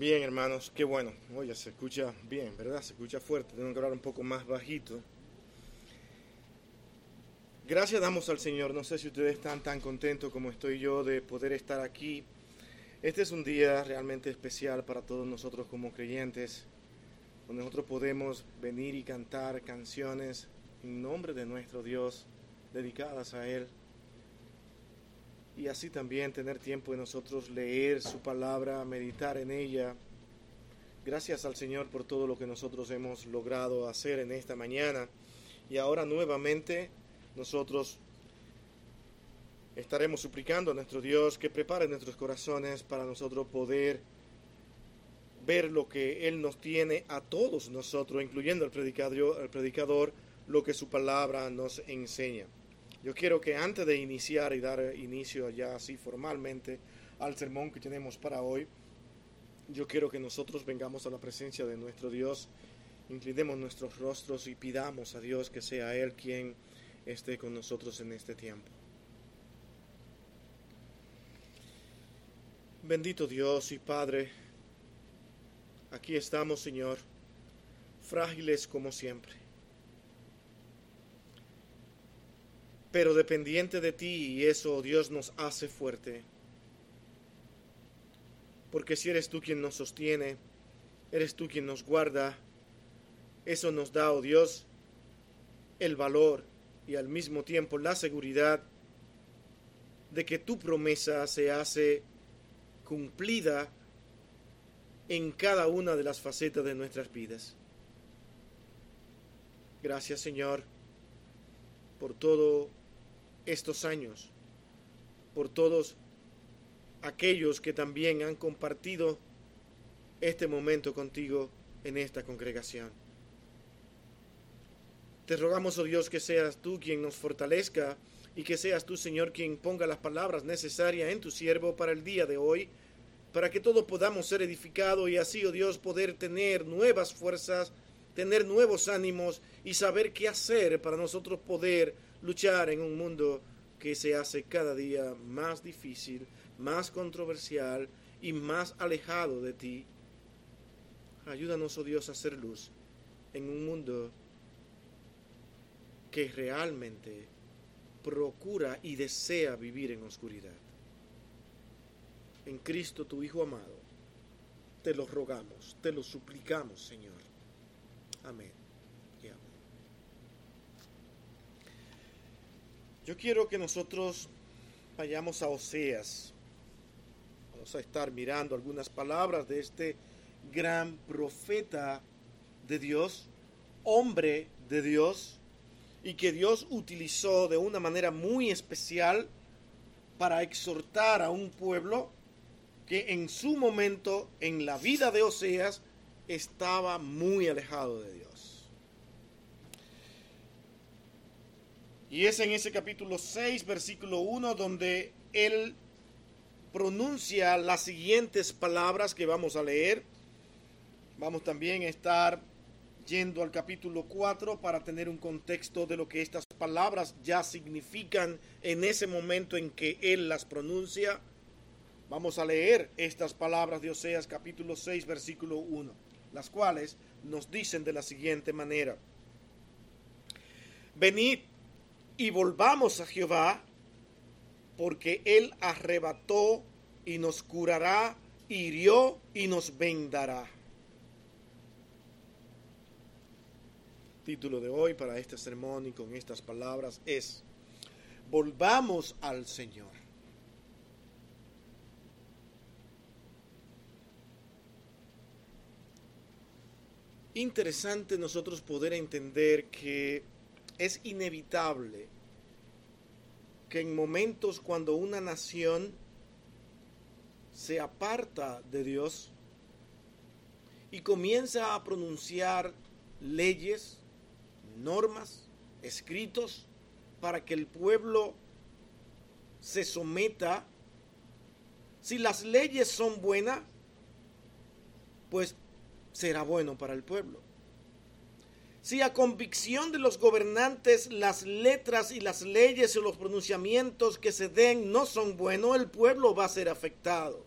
Bien, hermanos, qué bueno. Oye, se escucha bien, ¿verdad? Se escucha fuerte. Tengo que hablar un poco más bajito. Gracias damos al Señor. No sé si ustedes están tan contentos como estoy yo de poder estar aquí. Este es un día realmente especial para todos nosotros como creyentes, nosotros podemos venir y cantar canciones en nombre de nuestro Dios, dedicadas a Él y así también tener tiempo de nosotros leer su palabra, meditar en ella. Gracias al Señor por todo lo que nosotros hemos logrado hacer en esta mañana. Y ahora nuevamente nosotros estaremos suplicando a nuestro Dios que prepare nuestros corazones para nosotros poder ver lo que Él nos tiene a todos nosotros, incluyendo al predicador, predicador lo que su palabra nos enseña. Yo quiero que antes de iniciar y dar inicio ya así formalmente al sermón que tenemos para hoy, yo quiero que nosotros vengamos a la presencia de nuestro Dios, inclinemos nuestros rostros y pidamos a Dios que sea Él quien esté con nosotros en este tiempo. Bendito Dios y Padre, aquí estamos, Señor, frágiles como siempre pero dependiente de ti y eso Dios nos hace fuerte. Porque si eres tú quien nos sostiene, eres tú quien nos guarda, eso nos da, oh Dios, el valor y al mismo tiempo la seguridad de que tu promesa se hace cumplida en cada una de las facetas de nuestras vidas. Gracias Señor por todo estos años, por todos aquellos que también han compartido este momento contigo en esta congregación. Te rogamos, oh Dios, que seas tú quien nos fortalezca y que seas tú, Señor, quien ponga las palabras necesarias en tu siervo para el día de hoy, para que todos podamos ser edificados y así, oh Dios, poder tener nuevas fuerzas, tener nuevos ánimos y saber qué hacer para nosotros poder luchar en un mundo que se hace cada día más difícil, más controversial y más alejado de ti. Ayúdanos, oh Dios, a hacer luz en un mundo que realmente procura y desea vivir en oscuridad. En Cristo, tu Hijo amado, te lo rogamos, te lo suplicamos, Señor. Amén. Yo quiero que nosotros vayamos a Oseas. Vamos a estar mirando algunas palabras de este gran profeta de Dios, hombre de Dios, y que Dios utilizó de una manera muy especial para exhortar a un pueblo que en su momento, en la vida de Oseas, estaba muy alejado de Dios. Y es en ese capítulo 6, versículo 1, donde él pronuncia las siguientes palabras que vamos a leer. Vamos también a estar yendo al capítulo 4 para tener un contexto de lo que estas palabras ya significan en ese momento en que él las pronuncia. Vamos a leer estas palabras de Oseas capítulo 6 versículo 1, las cuales nos dicen de la siguiente manera. Venid y volvamos a Jehová, porque Él arrebató y nos curará, hirió y nos vendará. Título de hoy para este sermón y con estas palabras es, volvamos al Señor. Interesante nosotros poder entender que es inevitable que en momentos cuando una nación se aparta de Dios y comienza a pronunciar leyes, normas, escritos, para que el pueblo se someta, si las leyes son buenas, pues será bueno para el pueblo. Si a convicción de los gobernantes las letras y las leyes y los pronunciamientos que se den no son buenos, el pueblo va a ser afectado.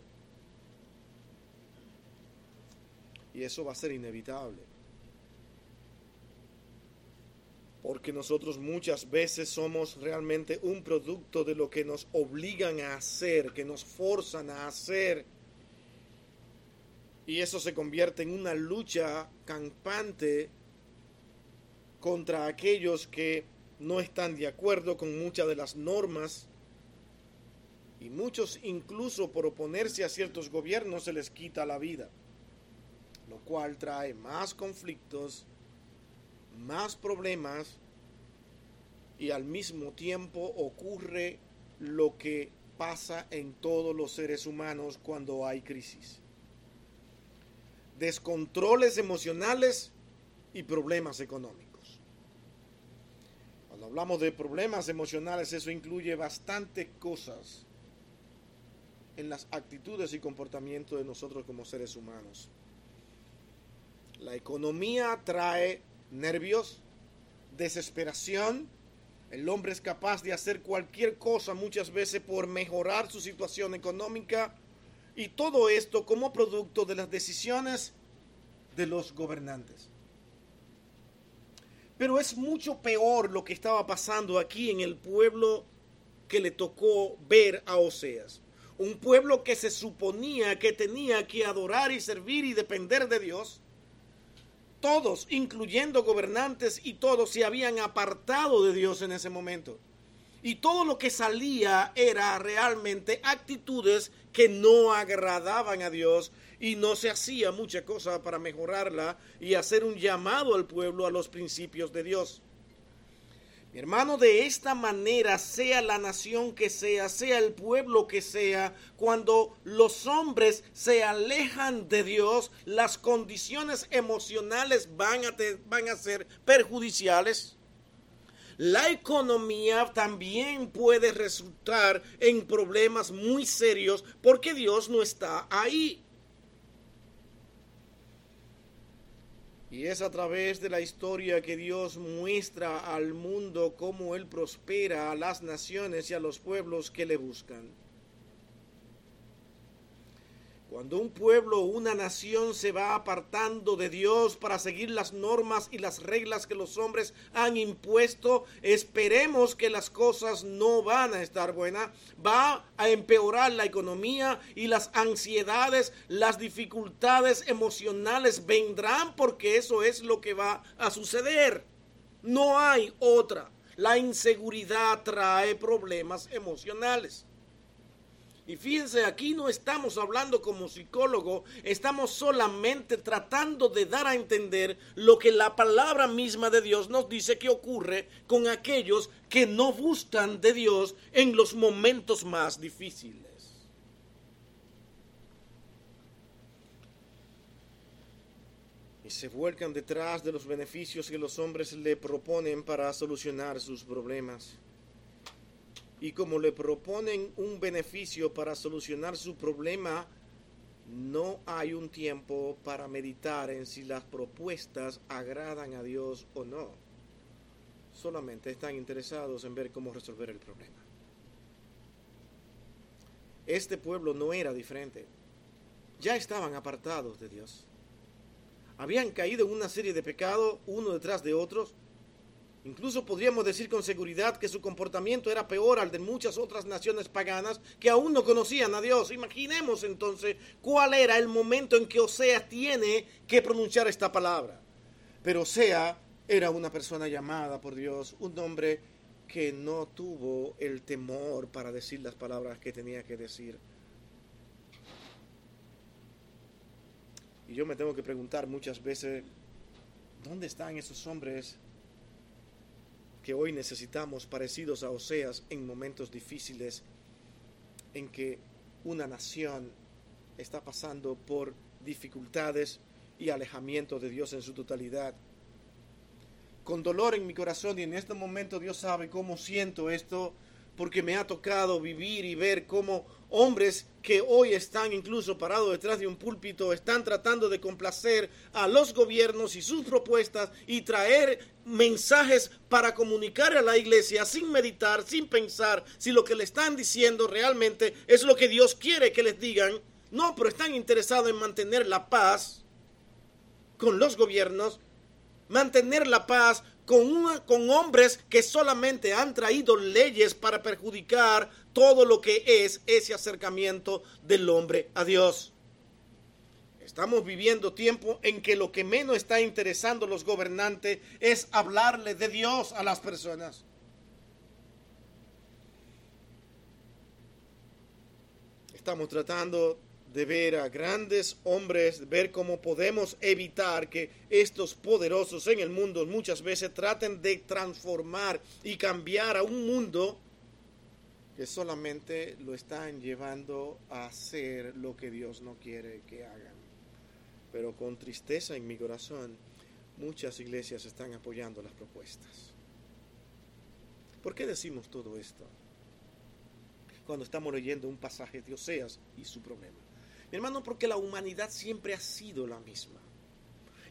Y eso va a ser inevitable. Porque nosotros muchas veces somos realmente un producto de lo que nos obligan a hacer, que nos forzan a hacer. Y eso se convierte en una lucha campante contra aquellos que no están de acuerdo con muchas de las normas y muchos incluso por oponerse a ciertos gobiernos se les quita la vida, lo cual trae más conflictos, más problemas y al mismo tiempo ocurre lo que pasa en todos los seres humanos cuando hay crisis. Descontroles emocionales y problemas económicos. Hablamos de problemas emocionales, eso incluye bastantes cosas en las actitudes y comportamientos de nosotros como seres humanos. La economía trae nervios, desesperación. El hombre es capaz de hacer cualquier cosa muchas veces por mejorar su situación económica y todo esto como producto de las decisiones de los gobernantes. Pero es mucho peor lo que estaba pasando aquí en el pueblo que le tocó ver a Oseas. Un pueblo que se suponía que tenía que adorar y servir y depender de Dios. Todos, incluyendo gobernantes y todos, se habían apartado de Dios en ese momento. Y todo lo que salía era realmente actitudes que no agradaban a Dios y no se hacía mucha cosa para mejorarla y hacer un llamado al pueblo a los principios de Dios. Mi hermano, de esta manera, sea la nación que sea, sea el pueblo que sea, cuando los hombres se alejan de Dios, las condiciones emocionales van a, van a ser perjudiciales. La economía también puede resultar en problemas muy serios porque Dios no está ahí. Y es a través de la historia que Dios muestra al mundo cómo Él prospera a las naciones y a los pueblos que le buscan. Cuando un pueblo o una nación se va apartando de Dios para seguir las normas y las reglas que los hombres han impuesto, esperemos que las cosas no van a estar buenas. Va a empeorar la economía y las ansiedades, las dificultades emocionales vendrán porque eso es lo que va a suceder. No hay otra. La inseguridad trae problemas emocionales. Y fíjense, aquí no estamos hablando como psicólogo, estamos solamente tratando de dar a entender lo que la palabra misma de Dios nos dice que ocurre con aquellos que no buscan de Dios en los momentos más difíciles. Y se vuelcan detrás de los beneficios que los hombres le proponen para solucionar sus problemas y como le proponen un beneficio para solucionar su problema, no hay un tiempo para meditar en si las propuestas agradan a Dios o no. Solamente están interesados en ver cómo resolver el problema. Este pueblo no era diferente. Ya estaban apartados de Dios. Habían caído en una serie de pecados uno detrás de otros Incluso podríamos decir con seguridad que su comportamiento era peor al de muchas otras naciones paganas que aún no conocían a Dios. Imaginemos entonces cuál era el momento en que Osea tiene que pronunciar esta palabra. Pero Osea era una persona llamada por Dios, un hombre que no tuvo el temor para decir las palabras que tenía que decir. Y yo me tengo que preguntar muchas veces, ¿dónde están esos hombres que hoy necesitamos parecidos a Oseas en momentos difíciles en que una nación está pasando por dificultades y alejamiento de Dios en su totalidad. Con dolor en mi corazón y en este momento Dios sabe cómo siento esto porque me ha tocado vivir y ver cómo hombres que hoy están incluso parados detrás de un púlpito están tratando de complacer a los gobiernos y sus propuestas y traer mensajes para comunicar a la iglesia sin meditar, sin pensar si lo que le están diciendo realmente es lo que Dios quiere que les digan. No, pero están interesados en mantener la paz con los gobiernos, mantener la paz con, con hombres que solamente han traído leyes para perjudicar todo lo que es ese acercamiento del hombre a Dios. Estamos viviendo tiempo en que lo que menos está interesando a los gobernantes es hablarle de Dios a las personas. Estamos tratando de ver a grandes hombres, ver cómo podemos evitar que estos poderosos en el mundo muchas veces traten de transformar y cambiar a un mundo que solamente lo están llevando a hacer lo que Dios no quiere que hagan. Pero con tristeza en mi corazón, muchas iglesias están apoyando las propuestas. ¿Por qué decimos todo esto? Cuando estamos leyendo un pasaje de Oseas y su problema hermano, porque la humanidad siempre ha sido la misma.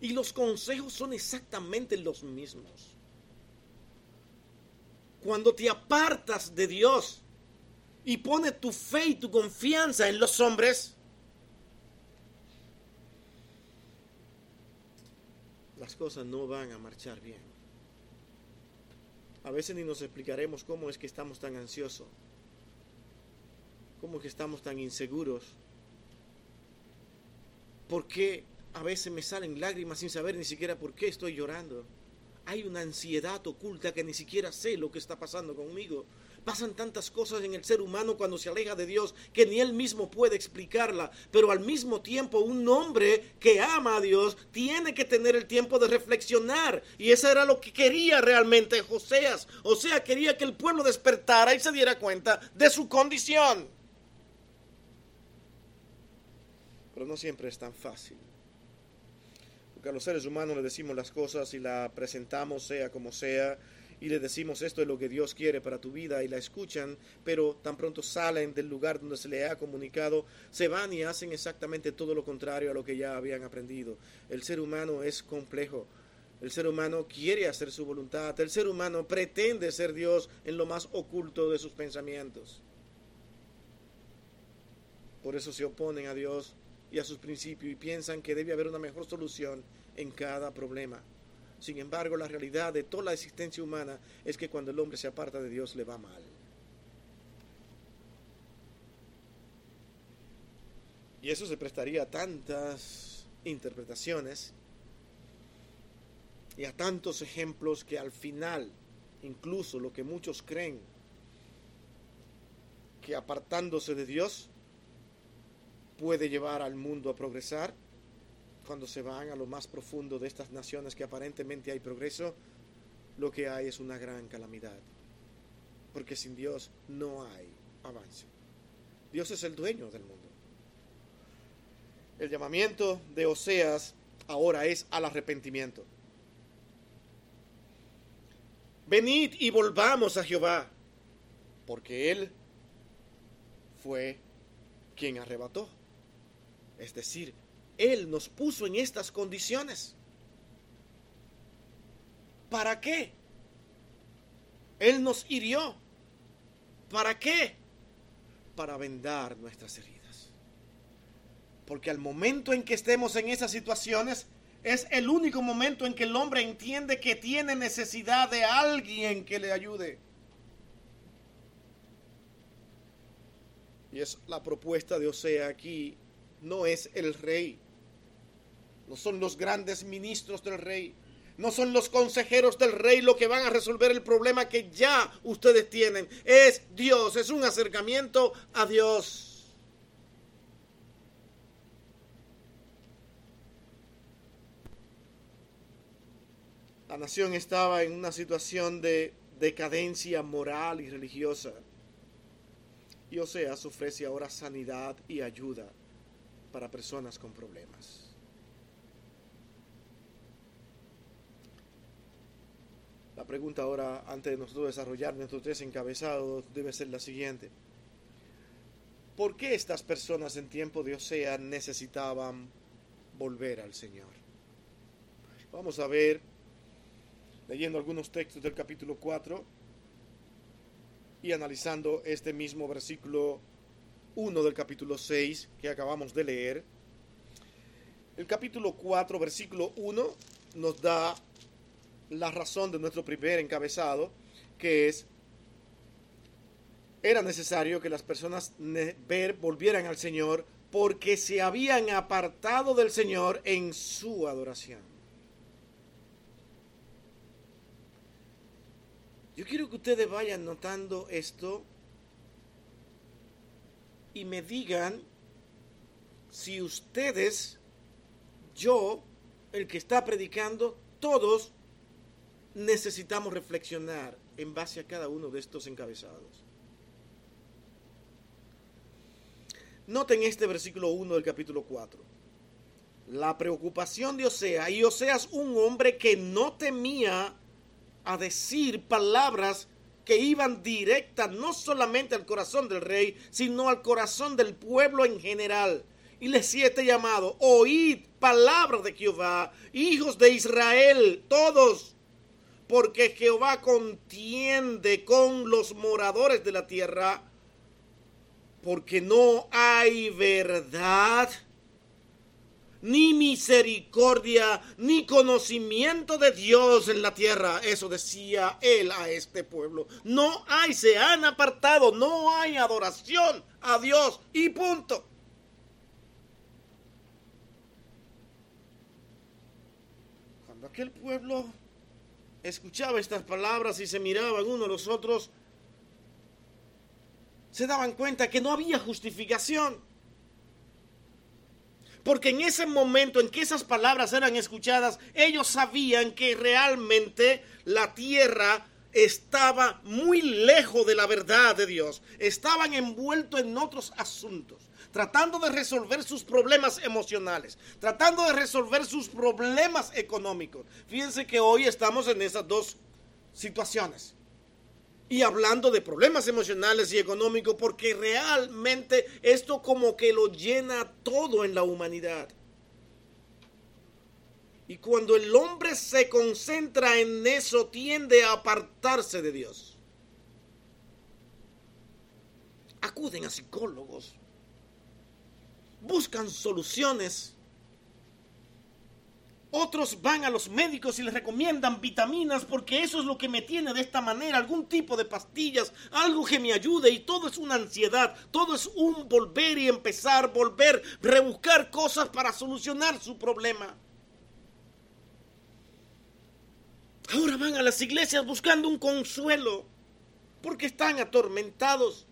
Y los consejos son exactamente los mismos. Cuando te apartas de Dios y pones tu fe y tu confianza en los hombres, las cosas no van a marchar bien. A veces ni nos explicaremos cómo es que estamos tan ansiosos, cómo es que estamos tan inseguros ¿Por qué a veces me salen lágrimas sin saber ni siquiera por qué estoy llorando? Hay una ansiedad oculta que ni siquiera sé lo que está pasando conmigo. Pasan tantas cosas en el ser humano cuando se aleja de Dios que ni él mismo puede explicarla. Pero al mismo tiempo un hombre que ama a Dios tiene que tener el tiempo de reflexionar. Y eso era lo que quería realmente Joseas. O sea, quería que el pueblo despertara y se diera cuenta de su condición. Pero no siempre es tan fácil. Porque a los seres humanos le decimos las cosas y la presentamos sea como sea y le decimos esto es lo que Dios quiere para tu vida y la escuchan, pero tan pronto salen del lugar donde se le ha comunicado, se van y hacen exactamente todo lo contrario a lo que ya habían aprendido. El ser humano es complejo. El ser humano quiere hacer su voluntad. El ser humano pretende ser Dios en lo más oculto de sus pensamientos. Por eso se oponen a Dios y a sus principios y piensan que debe haber una mejor solución en cada problema. Sin embargo, la realidad de toda la existencia humana es que cuando el hombre se aparta de Dios le va mal. Y eso se prestaría a tantas interpretaciones y a tantos ejemplos que al final, incluso lo que muchos creen, que apartándose de Dios, puede llevar al mundo a progresar, cuando se van a lo más profundo de estas naciones que aparentemente hay progreso, lo que hay es una gran calamidad. Porque sin Dios no hay avance. Dios es el dueño del mundo. El llamamiento de Oseas ahora es al arrepentimiento. Venid y volvamos a Jehová, porque Él fue quien arrebató es decir, Él nos puso en estas condiciones. ¿Para qué? Él nos hirió. ¿Para qué? Para vendar nuestras heridas. Porque al momento en que estemos en esas situaciones, es el único momento en que el hombre entiende que tiene necesidad de alguien que le ayude. Y es la propuesta de Osea aquí no es el rey. No son los grandes ministros del rey. No son los consejeros del rey lo que van a resolver el problema que ya ustedes tienen. Es Dios, es un acercamiento a Dios. La nación estaba en una situación de decadencia moral y religiosa. Y Oseas ofrece ahora sanidad y ayuda para personas con problemas. La pregunta ahora, antes de nosotros desarrollar nuestros tres encabezados, debe ser la siguiente. ¿Por qué estas personas en tiempo de Osea necesitaban volver al Señor? Vamos a ver, leyendo algunos textos del capítulo 4 y analizando este mismo versículo 1 del capítulo 6 que acabamos de leer, El capítulo 4, versículo 1 nos da la razón de nuestro primer encabezado, que es, era necesario que las personas volvieran al Señor porque se habían apartado del Señor en su adoración. Yo quiero que ustedes vayan notando esto y me digan si ustedes, yo, el que está predicando, todos necesitamos reflexionar en base a cada uno de estos encabezados. Noten este versículo 1 del capítulo 4. La preocupación de Osea, y Oseas un hombre que no temía a decir palabras que iban directas no solamente al corazón del rey, sino al corazón del pueblo en general. Y le este llamado, oíd palabras de Jehová, hijos de Israel, todos, porque Jehová contiende con los moradores de la tierra, porque no hay verdad ni misericordia, ni conocimiento de Dios en la tierra. Eso decía él a este pueblo. No hay, se han apartado, no hay adoración a Dios y punto. Cuando aquel pueblo escuchaba estas palabras y se miraban uno a los otros, se daban cuenta que no había justificación porque en ese momento en que esas palabras eran escuchadas, ellos sabían que realmente la tierra estaba muy lejos de la verdad de Dios. Estaban envueltos en otros asuntos, tratando de resolver sus problemas emocionales, tratando de resolver sus problemas económicos. Fíjense que hoy estamos en esas dos situaciones y hablando de problemas emocionales y económicos, porque realmente esto como que lo llena todo en la humanidad. Y cuando el hombre se concentra en eso, tiende a apartarse de Dios. Acuden a psicólogos, buscan soluciones otros van a los médicos y les recomiendan vitaminas porque eso es lo que me tiene de esta manera, algún tipo de pastillas, algo que me ayude y todo es una ansiedad, todo es un volver y empezar, volver, rebuscar cosas para solucionar su problema. Ahora van a las iglesias buscando un consuelo porque están atormentados.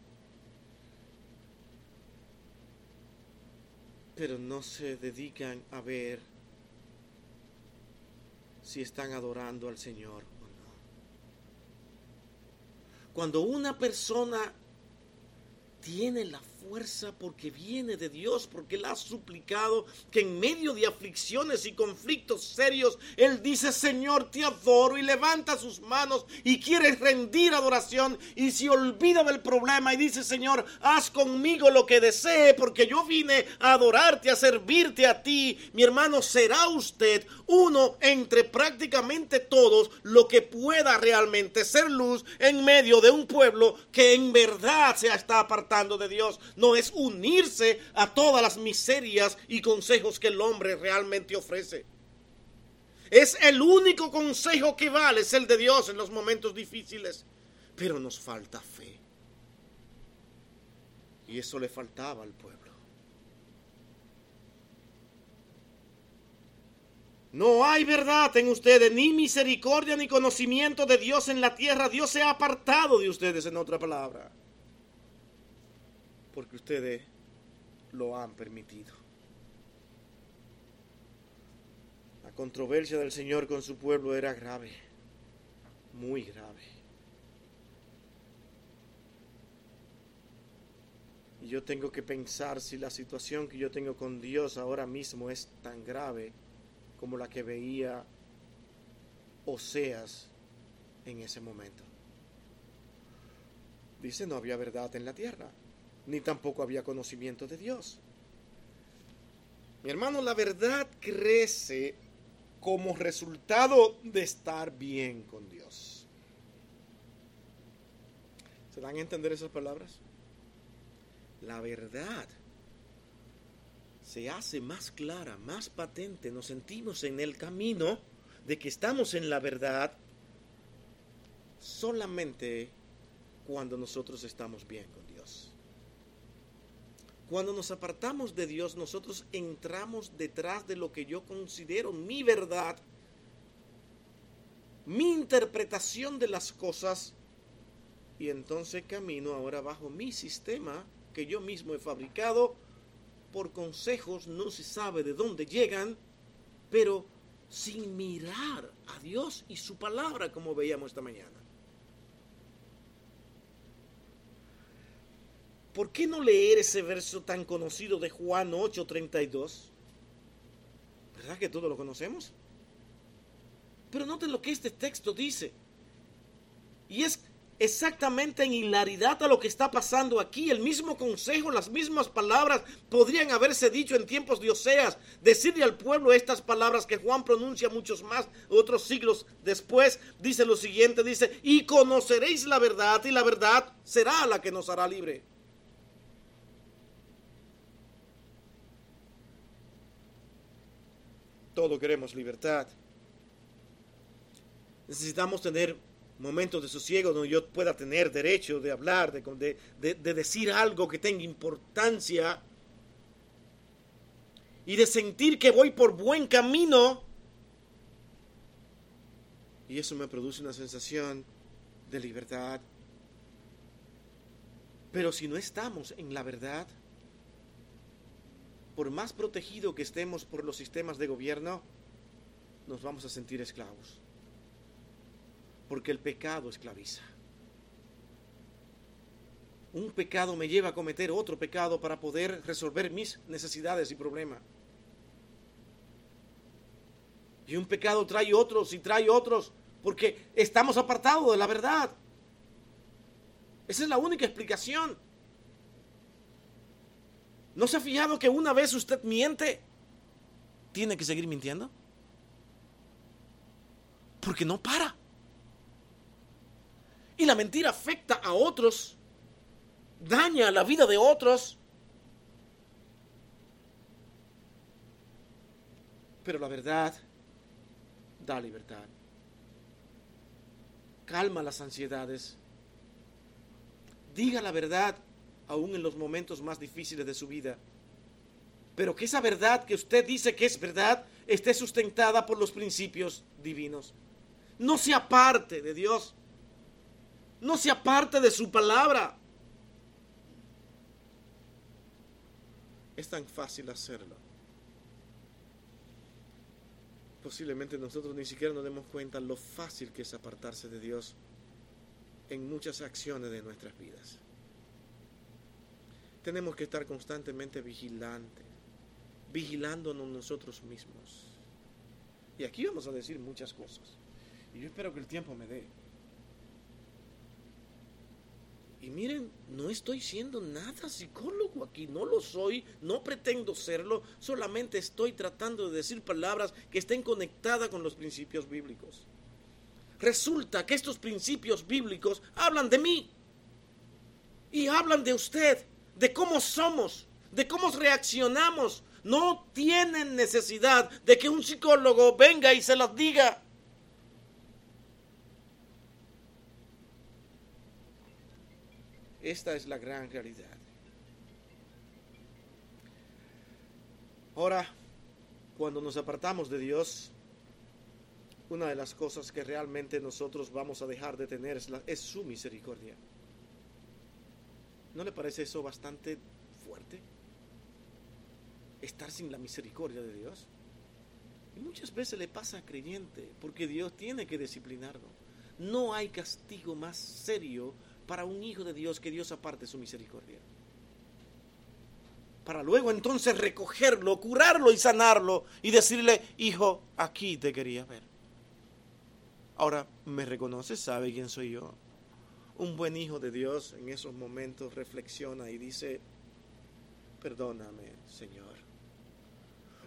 Pero no se dedican a ver si están adorando al Señor o no. Cuando una persona tiene la fuerza porque viene de Dios, porque Él ha suplicado que en medio de aflicciones y conflictos serios, Él dice, Señor, te adoro y levanta sus manos y quiere rendir adoración y se olvida del problema y dice, Señor, haz conmigo lo que desee porque yo vine a adorarte, a servirte a ti. Mi hermano, será usted uno entre prácticamente todos lo que pueda realmente ser luz en medio de un pueblo que en verdad se está apartando de Dios no es unirse a todas las miserias y consejos que el hombre realmente ofrece. Es el único consejo que vale, es el de Dios en los momentos difíciles. Pero nos falta fe. Y eso le faltaba al pueblo. No hay verdad en ustedes, ni misericordia ni conocimiento de Dios en la tierra. Dios se ha apartado de ustedes, en otra palabra porque ustedes lo han permitido. La controversia del Señor con su pueblo era grave, muy grave. Y yo tengo que pensar si la situación que yo tengo con Dios ahora mismo es tan grave como la que veía Oseas en ese momento. Dice, no había verdad en la tierra ni tampoco había conocimiento de Dios. Mi hermano, la verdad crece como resultado de estar bien con Dios. ¿Se dan a entender esas palabras? La verdad se hace más clara, más patente, nos sentimos en el camino de que estamos en la verdad solamente cuando nosotros estamos bien con. Cuando nos apartamos de Dios, nosotros entramos detrás de lo que yo considero mi verdad, mi interpretación de las cosas, y entonces camino ahora bajo mi sistema que yo mismo he fabricado por consejos, no se sabe de dónde llegan, pero sin mirar a Dios y su palabra como veíamos esta mañana. ¿Por qué no leer ese verso tan conocido de Juan 8:32? ¿Verdad que todos lo conocemos? Pero noten lo que este texto dice. Y es exactamente en hilaridad a lo que está pasando aquí. El mismo consejo, las mismas palabras podrían haberse dicho en tiempos de Oseas. Decirle al pueblo estas palabras que Juan pronuncia muchos más, otros siglos después. Dice lo siguiente, dice, y conoceréis la verdad y la verdad será la que nos hará libre. Todos queremos libertad. Necesitamos tener momentos de sosiego donde yo pueda tener derecho de hablar, de, de, decir algo que tenga importancia y de sentir que voy por buen camino. Y eso me produce una sensación de libertad. Pero si no estamos en la verdad, por más protegido que estemos por los sistemas de gobierno, nos vamos a sentir esclavos porque el pecado esclaviza. Un pecado me lleva a cometer otro pecado para poder resolver mis necesidades y problemas. Y un pecado trae otros y trae otros porque estamos apartados de la verdad. Esa es la única explicación. ¿No se ha fijado que una vez usted miente, tiene que seguir mintiendo? Porque no para y la mentira afecta a otros, daña la vida de otros. Pero la verdad da libertad. Calma las ansiedades. Diga la verdad aún en los momentos más difíciles de su vida. Pero que esa verdad que usted dice que es verdad esté sustentada por los principios divinos. No se aparte de Dios. No se aparte de su palabra. Es tan fácil hacerlo. Posiblemente nosotros ni siquiera nos demos cuenta lo fácil que es apartarse de Dios en muchas acciones de nuestras vidas. Tenemos que estar constantemente vigilantes, vigilándonos nosotros mismos. Y aquí vamos a decir muchas cosas. Y yo espero que el tiempo me dé. Y miren, no estoy siendo nada psicólogo aquí, no lo soy, no pretendo serlo, solamente estoy tratando de decir palabras que estén conectadas con los principios bíblicos. Resulta que estos principios bíblicos hablan de mí y hablan de usted, de cómo somos, de cómo reaccionamos. No tienen necesidad de que un psicólogo venga y se las diga. Esta es la gran realidad. Ahora, cuando nos apartamos de Dios, una de las cosas que realmente nosotros vamos a dejar de tener es, es su misericordia. ¿No le parece eso bastante fuerte? Estar sin la misericordia de Dios. Y muchas veces le pasa a creyente, porque Dios tiene que disciplinarlo. No hay castigo más serio para un hijo de Dios que Dios aparte su misericordia. Para luego entonces recogerlo, curarlo y sanarlo y decirle, hijo, aquí te quería ver. Ahora, ¿me reconoce? ¿Sabe quién soy yo? Un buen hijo de Dios en esos momentos reflexiona y dice, perdóname, Señor.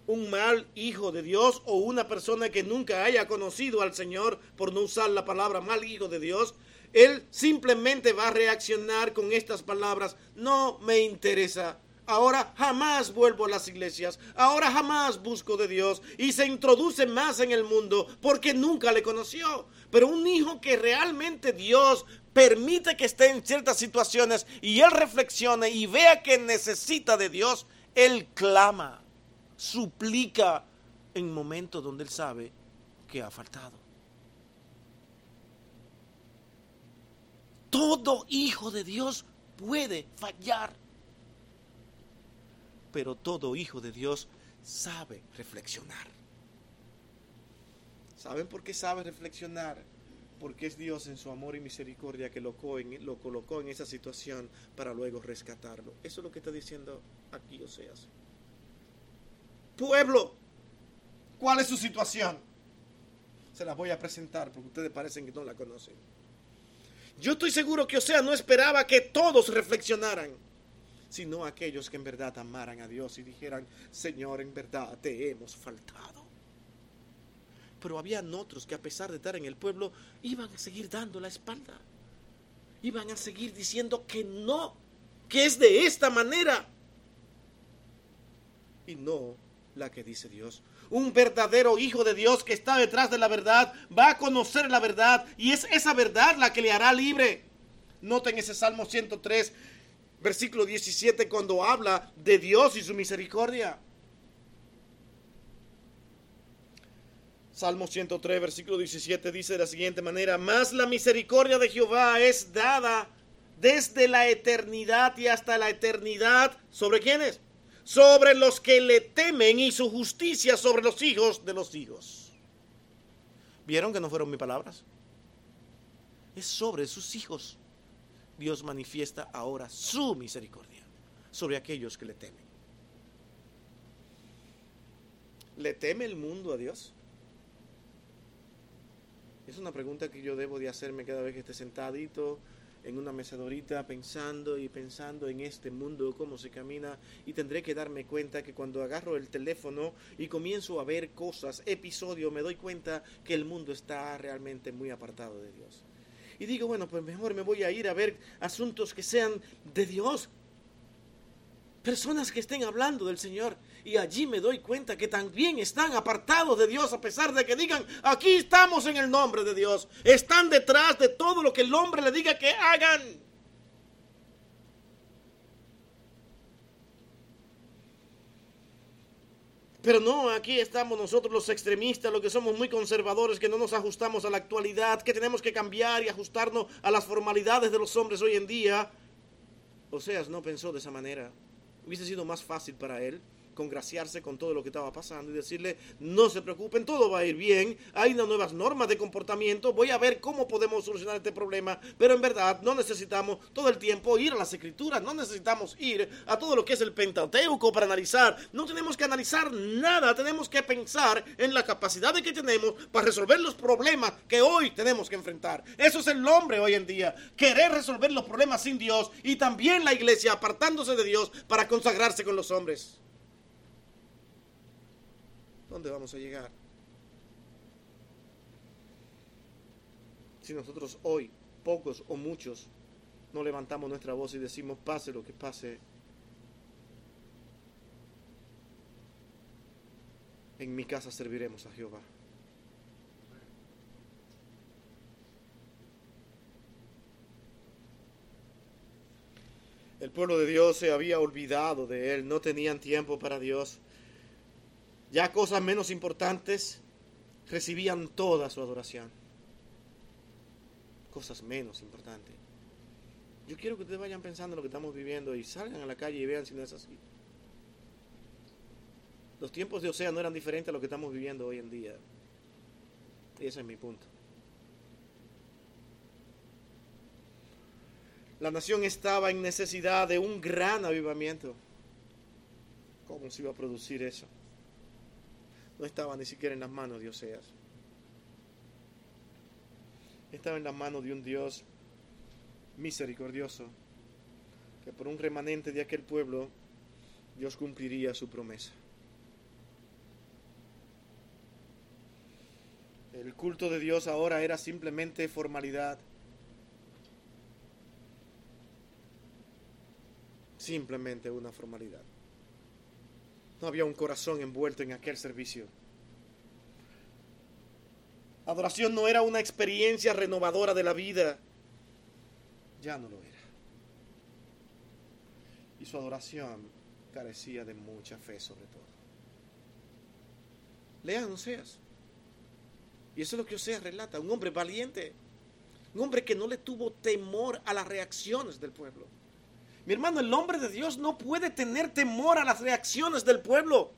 Un mal hijo de Dios o una persona que nunca haya conocido al Señor, por no usar la palabra mal hijo de Dios, él simplemente va a reaccionar con estas palabras, no me interesa ahora jamás vuelvo a las iglesias, ahora jamás busco de Dios y se introduce más en el mundo porque nunca le conoció. Pero un hijo que realmente Dios permite que esté en ciertas situaciones y él reflexione y vea que necesita de Dios, él clama, suplica en momentos donde él sabe que ha faltado. Todo hijo de Dios puede fallar. Pero todo hijo de Dios sabe reflexionar. ¿Saben por qué sabe reflexionar? Porque es Dios en su amor y misericordia que lo, lo colocó en esa situación para luego rescatarlo. Eso es lo que está diciendo aquí Oseas. Pueblo, ¿cuál es su situación? Se la voy a presentar porque ustedes parecen que no la conocen. Yo estoy seguro que Osea no esperaba que todos reflexionaran, sino aquellos que en verdad amaran a Dios y dijeran, Señor, en verdad te hemos faltado. Pero habían otros que a pesar de estar en el pueblo, iban a seguir dando la espalda. Iban a seguir diciendo que no, que es de esta manera. Y no la que dice Dios un verdadero hijo de Dios que está detrás de la verdad, va a conocer la verdad y es esa verdad la que le hará libre. Noten ese Salmo 103, versículo 17, cuando habla de Dios y su misericordia. Salmo 103, versículo 17 dice de la siguiente manera, más la misericordia de Jehová es dada desde la eternidad y hasta la eternidad. ¿Sobre quiénes? sobre los que le temen y su justicia sobre los hijos de los hijos. ¿Vieron que no fueron mis palabras? Es sobre sus hijos. Dios manifiesta ahora su misericordia sobre aquellos que le temen. ¿Le teme el mundo a Dios? Es una pregunta que yo debo de hacerme cada vez que esté sentadito en una mecedorita pensando y pensando en este mundo, cómo se camina, y tendré que darme cuenta que cuando agarro el teléfono y comienzo a ver cosas, episodios, me doy cuenta que el mundo está realmente muy apartado de Dios. Y digo, bueno, pues mejor me voy a ir a ver asuntos que sean de Dios, personas que estén hablando del Señor. Y allí me doy cuenta que también están apartados de Dios a pesar de que digan, aquí estamos en el nombre de Dios. Están detrás de todo lo que el hombre le diga que hagan. Pero no, aquí estamos nosotros los extremistas, los que somos muy conservadores, que no nos ajustamos a la actualidad, que tenemos que cambiar y ajustarnos a las formalidades de los hombres hoy en día. Oseas no pensó de esa manera. Hubiese sido más fácil para él congraciarse con todo lo que estaba pasando y decirle, no se preocupen, todo va a ir bien, hay unas nuevas normas de comportamiento, voy a ver cómo podemos solucionar este problema, pero en verdad no necesitamos todo el tiempo ir a las escrituras, no necesitamos ir a todo lo que es el Pentateuco para analizar, no tenemos que analizar nada, tenemos que pensar en la capacidad que tenemos para resolver los problemas que hoy tenemos que enfrentar. Eso es el hombre hoy en día, querer resolver los problemas sin Dios y también la iglesia apartándose de Dios para consagrarse con los hombres. ¿Dónde vamos a llegar? Si nosotros hoy, pocos o muchos, no levantamos nuestra voz y decimos, pase lo que pase, en mi casa serviremos a Jehová. El pueblo de Dios se había olvidado de él, no tenían tiempo para Dios. Ya cosas menos importantes recibían toda su adoración. Cosas menos importantes. Yo quiero que ustedes vayan pensando en lo que estamos viviendo y salgan a la calle y vean si no es así. Los tiempos de Osea no eran diferentes a lo que estamos viviendo hoy en día. Y ese es mi punto. La nación estaba en necesidad de un gran avivamiento. ¿Cómo se iba a producir eso? No estaba ni siquiera en las manos de Oseas. Estaba en las manos de un Dios misericordioso, que por un remanente de aquel pueblo Dios cumpliría su promesa. El culto de Dios ahora era simplemente formalidad. simplemente una formalidad. No había un corazón envuelto en aquel servicio. Adoración no era una experiencia renovadora de la vida. Ya no lo era. Y su adoración carecía de mucha fe sobre todo. Lean Oseas. Y eso es lo que Oseas relata. Un hombre valiente. Un hombre que no le tuvo temor a las reacciones del pueblo. Mi hermano, el hombre de Dios no puede tener temor a las reacciones del pueblo.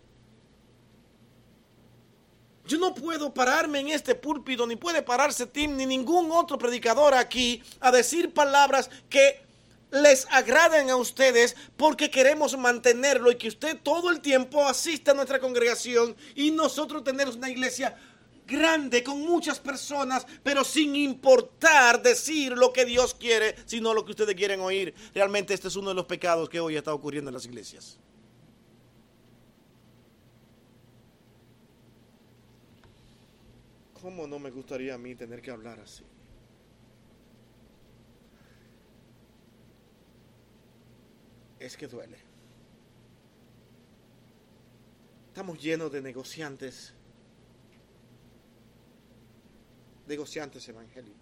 Yo no puedo pararme en este púlpito, ni puede pararse Tim, ni ningún otro predicador aquí a decir palabras que les agraden a ustedes porque queremos mantenerlo y que usted todo el tiempo asista a nuestra congregación y nosotros tenemos una iglesia grande con muchas personas, pero sin importar decir lo que Dios quiere, sino lo que ustedes quieren oír. Realmente este es uno de los pecados que hoy está ocurriendo en las iglesias. ¿Cómo no me gustaría a mí tener que hablar así? Es que duele. Estamos llenos de negociantes, negociantes evangélicos.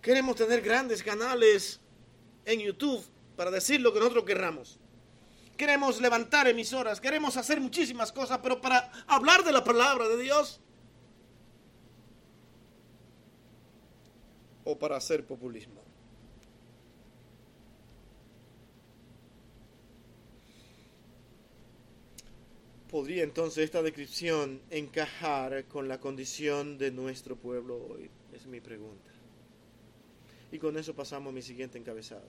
Queremos tener grandes canales en YouTube para decir lo que nosotros querramos queremos levantar emisoras, queremos hacer muchísimas cosas, pero para hablar de la palabra de Dios o para hacer populismo. ¿Podría entonces esta descripción encajar con la condición de nuestro pueblo hoy? Es mi pregunta. Y con eso pasamos a mi siguiente encabezado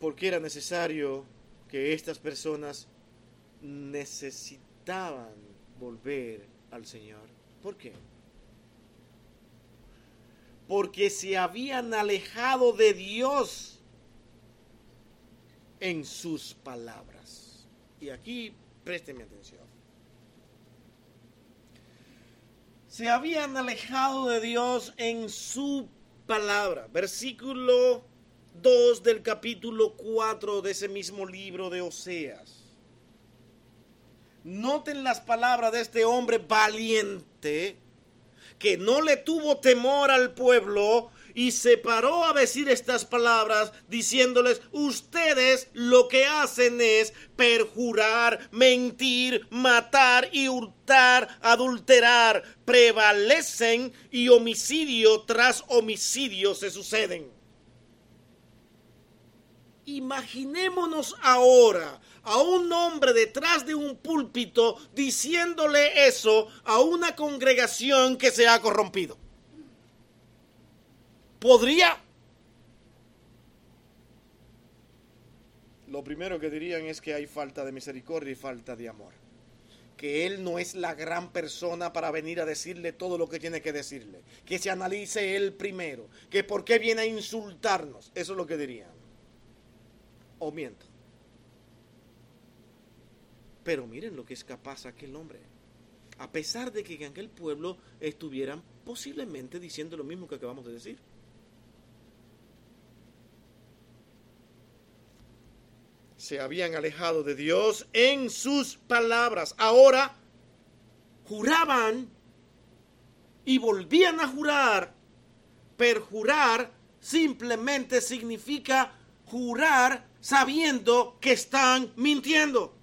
porque era necesario que estas personas necesitaban volver al Señor. ¿Por qué? Porque se habían alejado de Dios en sus palabras. Y aquí présteme atención. Se habían alejado de Dios en su palabra. Versículo 2 del capítulo 4 de ese mismo libro de Oseas. Noten las palabras de este hombre valiente que no le tuvo temor al pueblo y se paró a decir estas palabras diciéndoles, ustedes lo que hacen es perjurar, mentir, matar y hurtar, adulterar, prevalecen y homicidio tras homicidio se suceden. Imaginémonos ahora a un hombre detrás de un púlpito diciéndole eso a una congregación que se ha corrompido. ¿Podría? Lo primero que dirían es que hay falta de misericordia y falta de amor. Que él no es la gran persona para venir a decirle todo lo que tiene que decirle. Que se analice él primero. Que por qué viene a insultarnos. Eso es lo que dirían o miento. Pero miren lo que es capaz aquel hombre. A pesar de que en aquel pueblo estuvieran posiblemente diciendo lo mismo que acabamos de decir. Se habían alejado de Dios en sus palabras. Ahora juraban y volvían a jurar. Perjurar simplemente significa jurar sabiendo que están mintiendo.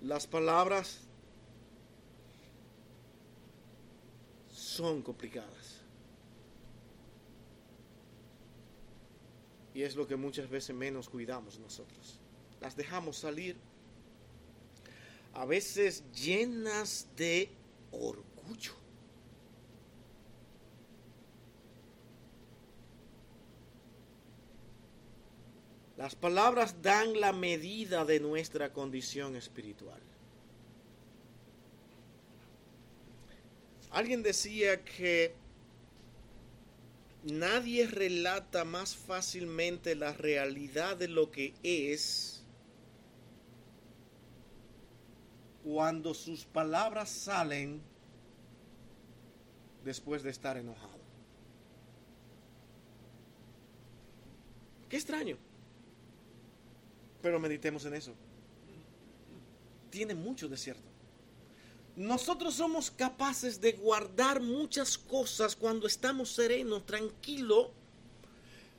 Las palabras son complicadas. Y es lo que muchas veces menos cuidamos nosotros. Las dejamos salir a veces llenas de orgullo. Las palabras dan la medida de nuestra condición espiritual. Alguien decía que nadie relata más fácilmente la realidad de lo que es cuando sus palabras salen después de estar enojado. Qué extraño. Pero meditemos en eso. Tiene mucho de cierto. Nosotros somos capaces de guardar muchas cosas cuando estamos serenos, tranquilos.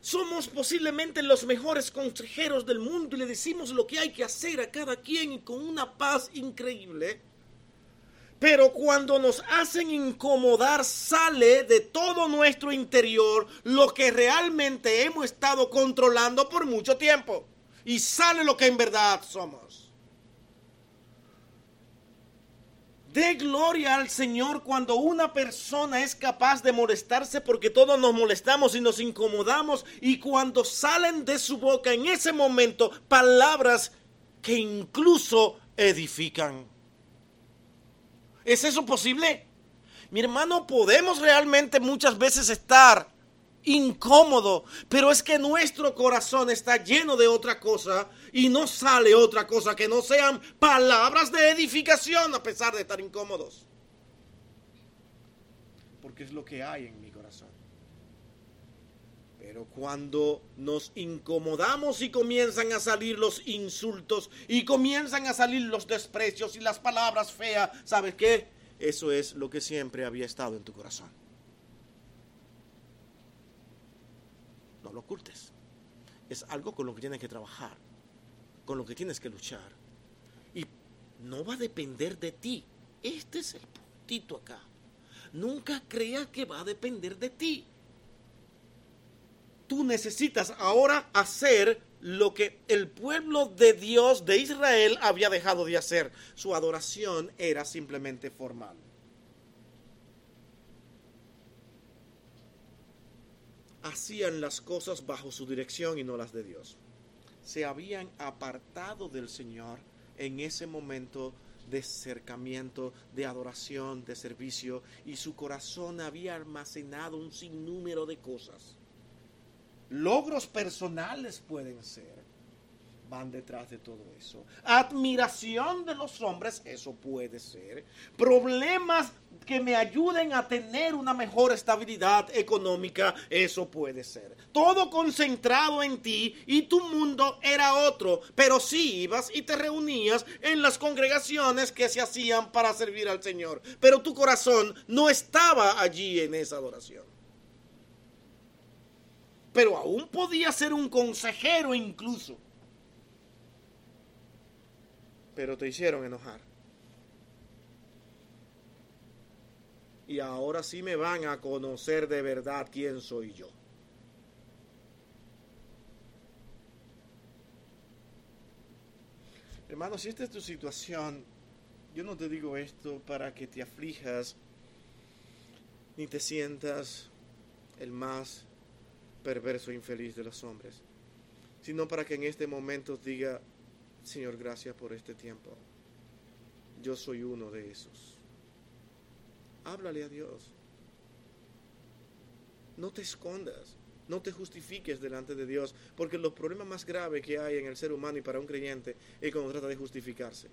Somos posiblemente los mejores consejeros del mundo y le decimos lo que hay que hacer a cada quien y con una paz increíble. Pero cuando nos hacen incomodar, sale de todo nuestro interior lo que realmente hemos estado controlando por mucho tiempo. Y sale lo que en verdad somos. De gloria al Señor cuando una persona es capaz de molestarse porque todos nos molestamos y nos incomodamos y cuando salen de su boca en ese momento palabras que incluso edifican. ¿Es eso posible? Mi hermano, podemos realmente muchas veces estar incómodo, pero es que nuestro corazón está lleno de otra cosa y no sale otra cosa que no sean palabras de edificación a pesar de estar incómodos. Porque es lo que hay en mi corazón. Pero cuando nos incomodamos y comienzan a salir los insultos y comienzan a salir los desprecios y las palabras feas, ¿sabes qué? Eso es lo que siempre había estado en tu corazón. Lo ocultes. Es algo con lo que tienes que trabajar, con lo que tienes que luchar. Y no va a depender de ti. Este es el puntito acá. Nunca creas que va a depender de ti tú necesitas ahora hacer lo que el pueblo de Dios de Israel había dejado de hacer. Su adoración era simplemente formal. Hacían las cosas bajo su dirección y no las de Dios. Se habían apartado del Señor en ese momento de acercamiento, de adoración, de servicio, y su corazón había almacenado un sinnúmero de cosas logros personales pueden ser, van detrás de todo eso. Admiración de los hombres, eso puede ser. Problemas que me ayuden a tener una mejor estabilidad económica, eso puede ser. Todo concentrado en ti y tu mundo era otro, pero sí ibas y te reunías en las congregaciones que se hacían para servir al Señor, pero tu corazón no estaba allí en esa adoración pero aún podía ser un consejero incluso. Pero te hicieron enojar. Y ahora sí me van a conocer de verdad quién soy yo. Hermano, si esta es tu situación, yo no te digo esto para que te aflijas ni te sientas el más perverso e infeliz de los hombres, sino para que en este momento diga, Señor, gracias por este tiempo. Yo soy uno de esos. Háblale a Dios. No te escondas, no te justifiques delante de Dios, porque los problemas más graves que hay en el ser humano y para un creyente es cuando trata de justificarse.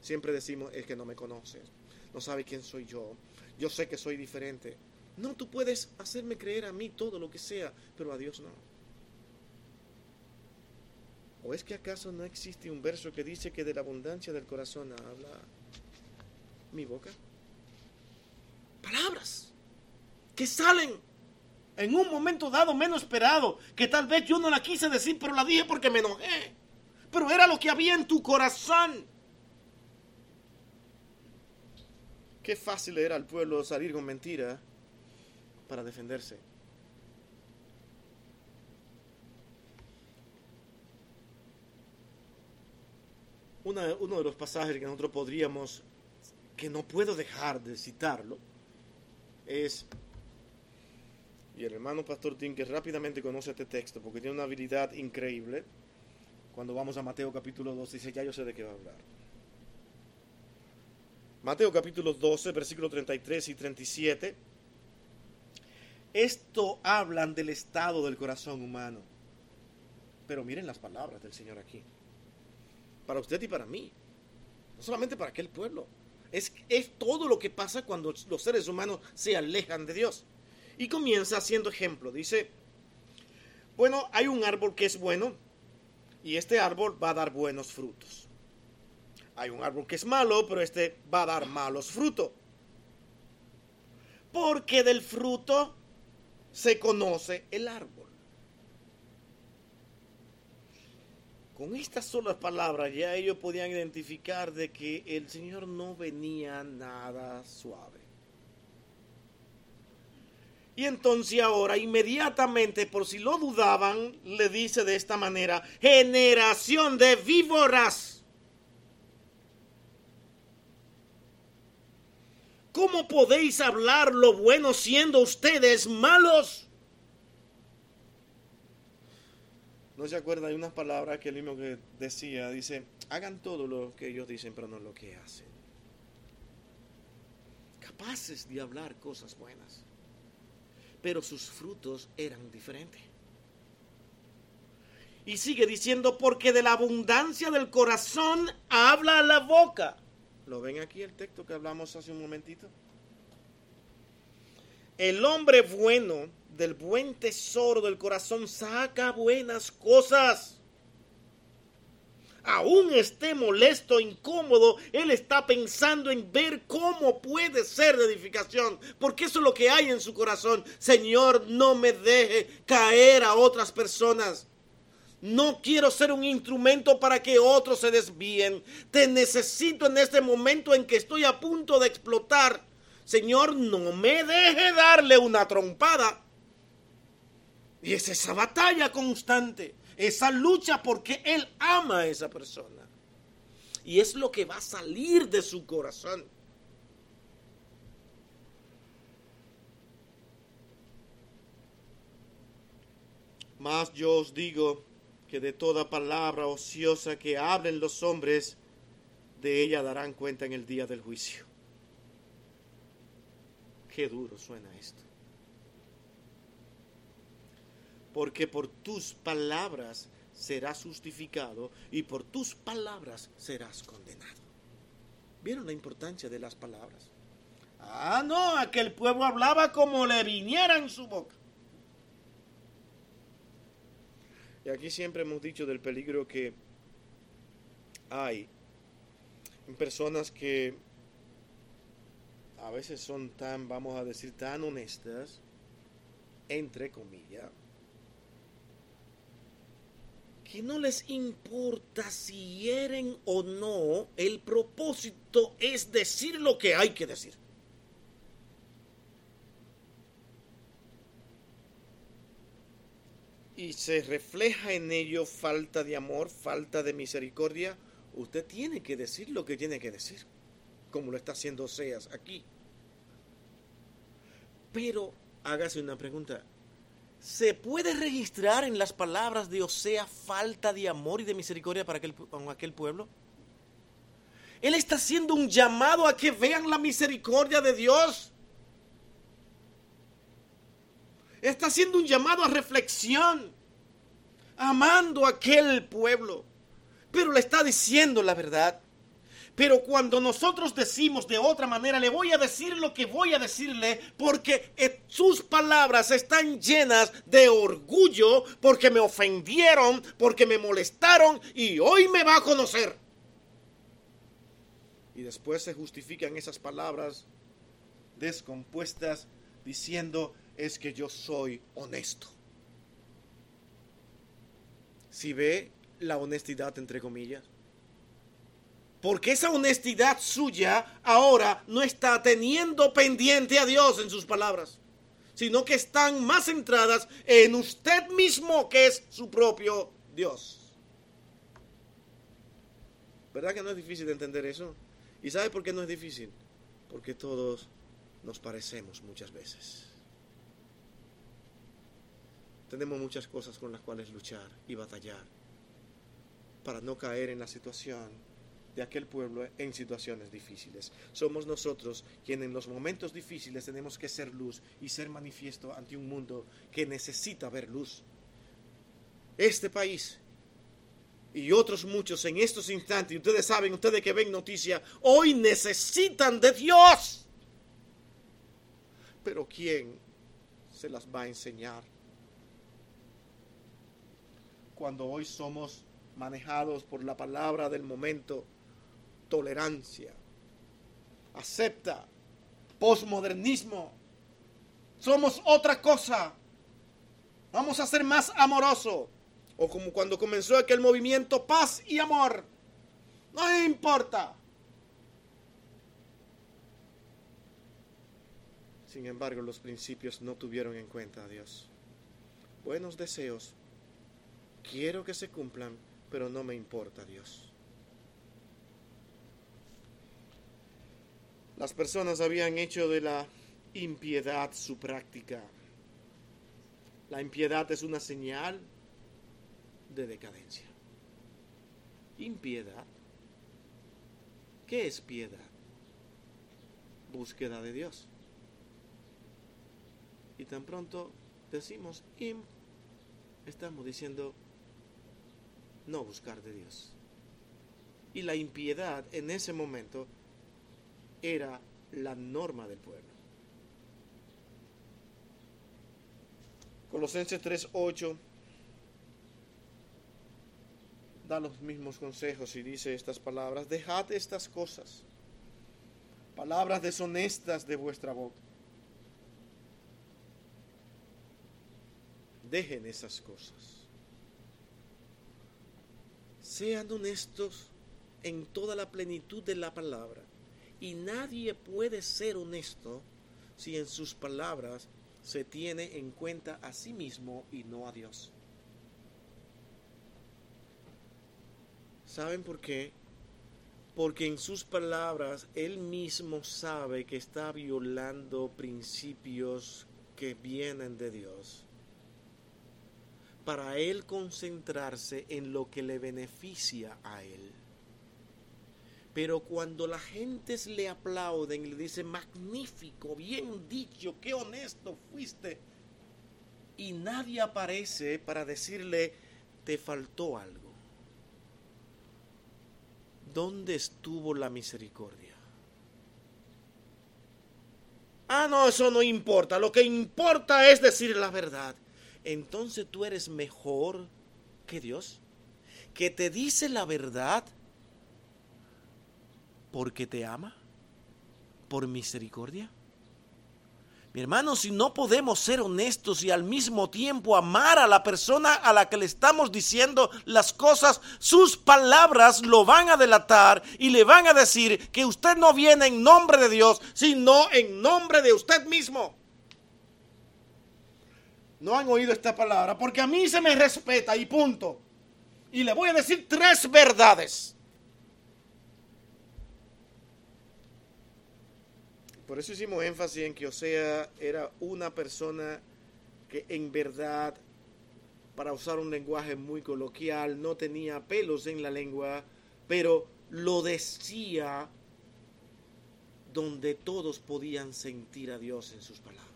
Siempre decimos, es que no me conoces, no sabe quién soy yo, yo sé que soy diferente. No, tú puedes hacerme creer a mí todo lo que sea, pero a Dios no. ¿O es que acaso no existe un verso que dice que de la abundancia del corazón habla mi boca? Palabras que salen en un momento dado menos esperado, que tal vez yo no la quise decir, pero la dije porque me enojé. Pero era lo que había en tu corazón. Qué fácil era al pueblo salir con mentira para defenderse. Uno de los pasajes que nosotros podríamos, que no puedo dejar de citarlo, es, y el hermano Pastor Tim, que rápidamente conoce este texto, porque tiene una habilidad increíble, cuando vamos a Mateo capítulo 12, dice, ya yo sé de qué va a hablar. Mateo capítulo 12, versículos 33 y 37 esto hablan del estado del corazón humano. Pero miren las palabras del Señor aquí. Para usted y para mí. no solamente para aquel pueblo, es, es todo lo que pasa cuando los seres humanos se alejan de Dios. Y comienza haciendo ejemplo, dice, bueno, hay un árbol que es bueno y este árbol va a dar buenos frutos. Hay un árbol que es malo, pero este va a dar malos frutos. Porque del fruto se conoce el árbol. Con estas solas palabras ya ellos podían identificar de que el Señor no venía nada suave. Y entonces ahora inmediatamente, por si lo dudaban, le dice de esta manera, generación de víboras. ¿Cómo podéis hablar lo bueno siendo ustedes malos? ¿No se acuerda? Hay unas palabras que el mismo que decía, dice, hagan todo lo que ellos dicen, pero no lo que hacen. Capaces de hablar cosas buenas, pero sus frutos eran diferentes. Y sigue diciendo, porque de la abundancia del corazón habla la boca. ¿Lo ven aquí el texto que hablamos hace un momentito? El hombre bueno del buen tesoro del corazón saca buenas cosas. Aún esté molesto, incómodo, él está pensando en ver cómo puede ser de edificación, porque eso es lo que hay en su corazón. Señor, no me deje caer a otras personas. No quiero ser un instrumento para que otros se desvíen. Te necesito en este momento en que estoy a punto de explotar. Señor, no me deje darle una trompada. Y es esa batalla constante, esa lucha porque Él ama a esa persona. Y es lo que va a salir de su corazón. Mas yo os digo que de toda palabra ociosa que hablen los hombres, de ella darán cuenta en el día del juicio. Qué duro suena esto porque por tus palabras serás justificado y por tus palabras serás condenado. ¿Vieron la importancia de las palabras? Ah, no, aquel pueblo hablaba como le viniera en su boca. Y aquí siempre hemos dicho del peligro que hay en personas que a veces son tan, vamos a decir, tan honestas, entre comillas, que no les importa si hieren o no, el propósito es decir lo que hay que decir. Y se refleja en ello falta de amor, falta de misericordia. Usted tiene que decir lo que tiene que decir, como lo está haciendo Oseas aquí. Pero hágase una pregunta, ¿Se puede registrar en las palabras de Osea falta de amor y de misericordia para aquel, aquel pueblo? Él está haciendo un llamado a que vean la misericordia de Dios. Está haciendo un llamado a reflexión, amando a aquel pueblo. Pero le está diciendo la verdad. Pero cuando nosotros decimos de otra manera, le voy a decir lo que voy a decirle, porque eh, sus palabras están llenas de orgullo, porque me ofendieron, porque me molestaron y hoy me va a conocer. Y después se justifican esas palabras descompuestas diciendo es que yo soy honesto. Si ve la honestidad entre comillas porque esa honestidad suya ahora no está teniendo pendiente a Dios en sus palabras, sino que están más centradas en usted mismo que es su propio Dios. ¿Verdad que no es difícil de entender eso? ¿Y sabe por qué no es difícil? Porque todos nos parecemos muchas veces. Tenemos muchas cosas con las cuales luchar y batallar para no caer en la situación de aquel pueblo en situaciones difíciles. Somos nosotros quienes en los momentos difíciles tenemos que ser luz y ser manifiesto ante un mundo que necesita ver luz. Este país y otros muchos en estos instantes, ustedes saben, ustedes que ven noticias, hoy necesitan de Dios. Pero ¿quién se las va a enseñar? Cuando hoy somos manejados por la palabra del momento, tolerancia, acepta, posmodernismo, somos otra cosa. Vamos a ser más amorosos. O como cuando comenzó aquel movimiento paz y amor. No importa. Sin embargo, los principios no tuvieron en cuenta a Dios. Buenos deseos. Quiero que se cumplan, pero no me importa Dios. Las personas habían hecho de la impiedad su práctica. La impiedad es una señal de decadencia. Impiedad. ¿Qué es piedad? Búsqueda de Dios. Y tan pronto decimos im, estamos diciendo no buscar de Dios. Y la impiedad en ese momento era la norma del pueblo. Colosenses 3:8 da los mismos consejos y dice estas palabras, dejad estas cosas, palabras deshonestas de vuestra boca. Dejen esas cosas. Sean honestos en toda la plenitud de la palabra. Y nadie puede ser honesto si en sus palabras se tiene en cuenta a sí mismo y no a Dios. ¿Saben por qué? Porque en sus palabras él mismo sabe que está violando principios que vienen de Dios. Para él concentrarse en lo que le beneficia a él. Pero cuando la gente le aplauden y le dice, magnífico, bien dicho, qué honesto fuiste, y nadie aparece para decirle, te faltó algo. ¿Dónde estuvo la misericordia? Ah, no, eso no importa. Lo que importa es decir la verdad. Entonces tú eres mejor que Dios, que te dice la verdad porque te ama, por misericordia. Mi hermano, si no podemos ser honestos y al mismo tiempo amar a la persona a la que le estamos diciendo las cosas, sus palabras lo van a delatar y le van a decir que usted no viene en nombre de Dios, sino en nombre de usted mismo. No han oído esta palabra porque a mí se me respeta y punto. Y le voy a decir tres verdades. Por eso hicimos énfasis en que Osea era una persona que en verdad, para usar un lenguaje muy coloquial, no tenía pelos en la lengua, pero lo decía donde todos podían sentir a Dios en sus palabras.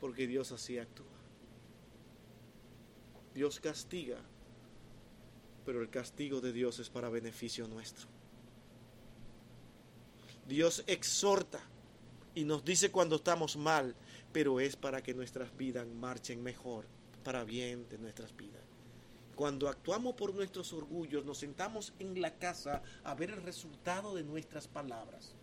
Porque Dios así actúa. Dios castiga, pero el castigo de Dios es para beneficio nuestro. Dios exhorta y nos dice cuando estamos mal, pero es para que nuestras vidas marchen mejor, para bien de nuestras vidas. Cuando actuamos por nuestros orgullos, nos sentamos en la casa a ver el resultado de nuestras palabras.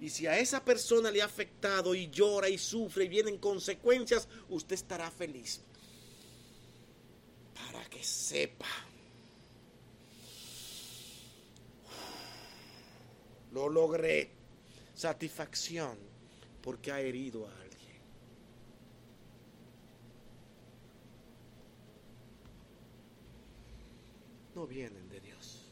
Y si a esa persona le ha afectado y llora y sufre y vienen consecuencias, usted estará feliz. Para que sepa. Lo logré. Satisfacción porque ha herido a alguien. No vienen de Dios.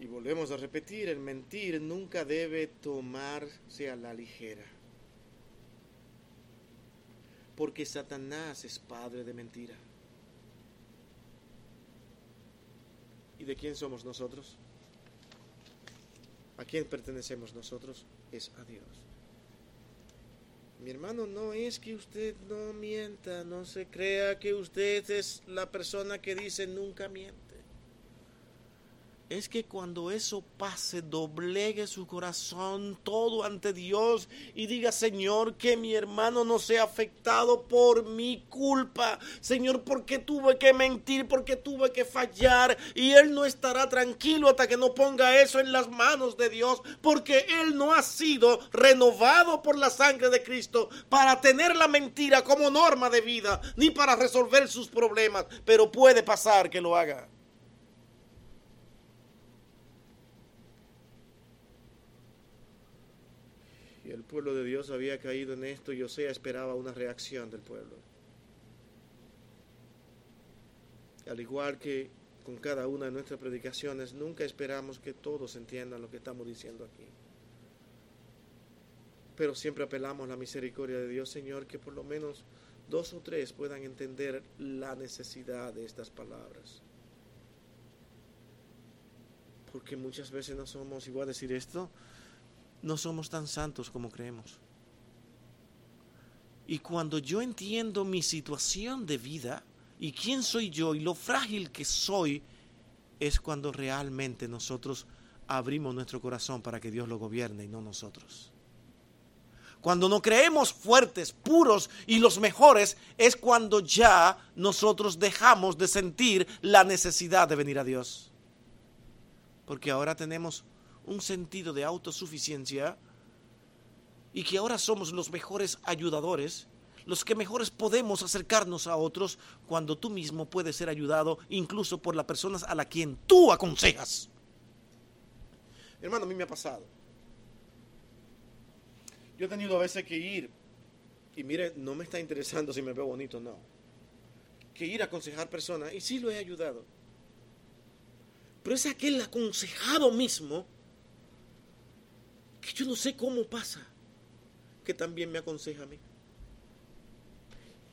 Y volvemos a repetir, el mentir nunca debe tomarse a la ligera. Porque Satanás es padre de mentira. ¿Y de quién somos nosotros? ¿A quién pertenecemos nosotros? Es a Dios. Mi hermano, no es que usted no mienta, no se crea que usted es la persona que dice nunca miente es que cuando eso pase, doblegue su corazón todo ante Dios y diga, Señor, que mi hermano no sea afectado por mi culpa. Señor, porque tuve que mentir, porque tuve que fallar. Y Él no estará tranquilo hasta que no ponga eso en las manos de Dios, porque Él no ha sido renovado por la sangre de Cristo para tener la mentira como norma de vida, ni para resolver sus problemas. Pero puede pasar que lo haga. el pueblo de Dios había caído en esto y Osea esperaba una reacción del pueblo. Al igual que con cada una de nuestras predicaciones, nunca esperamos que todos entiendan lo que estamos diciendo aquí. Pero siempre apelamos a la misericordia de Dios, Señor, que por lo menos dos o tres puedan entender la necesidad de estas palabras. Porque muchas veces no somos, y a decir esto, no somos tan santos como creemos. Y cuando yo entiendo mi situación de vida y quién soy yo y lo frágil que soy, es cuando realmente nosotros abrimos nuestro corazón para que Dios lo gobierne y no nosotros. Cuando no creemos fuertes, puros y los mejores, es cuando ya nosotros dejamos de sentir la necesidad de venir a Dios. Porque ahora tenemos un sentido de autosuficiencia y que ahora somos los mejores ayudadores, los que mejores podemos acercarnos a otros cuando tú mismo puedes ser ayudado incluso por las personas a la quien tú aconsejas. Hermano, a mí me ha pasado. Yo he tenido a veces que ir, y mire, no me está interesando si me veo bonito, no. Que ir a aconsejar personas, y sí lo he ayudado. Pero es aquel aconsejado mismo yo no sé cómo pasa, que también me aconseja a mí.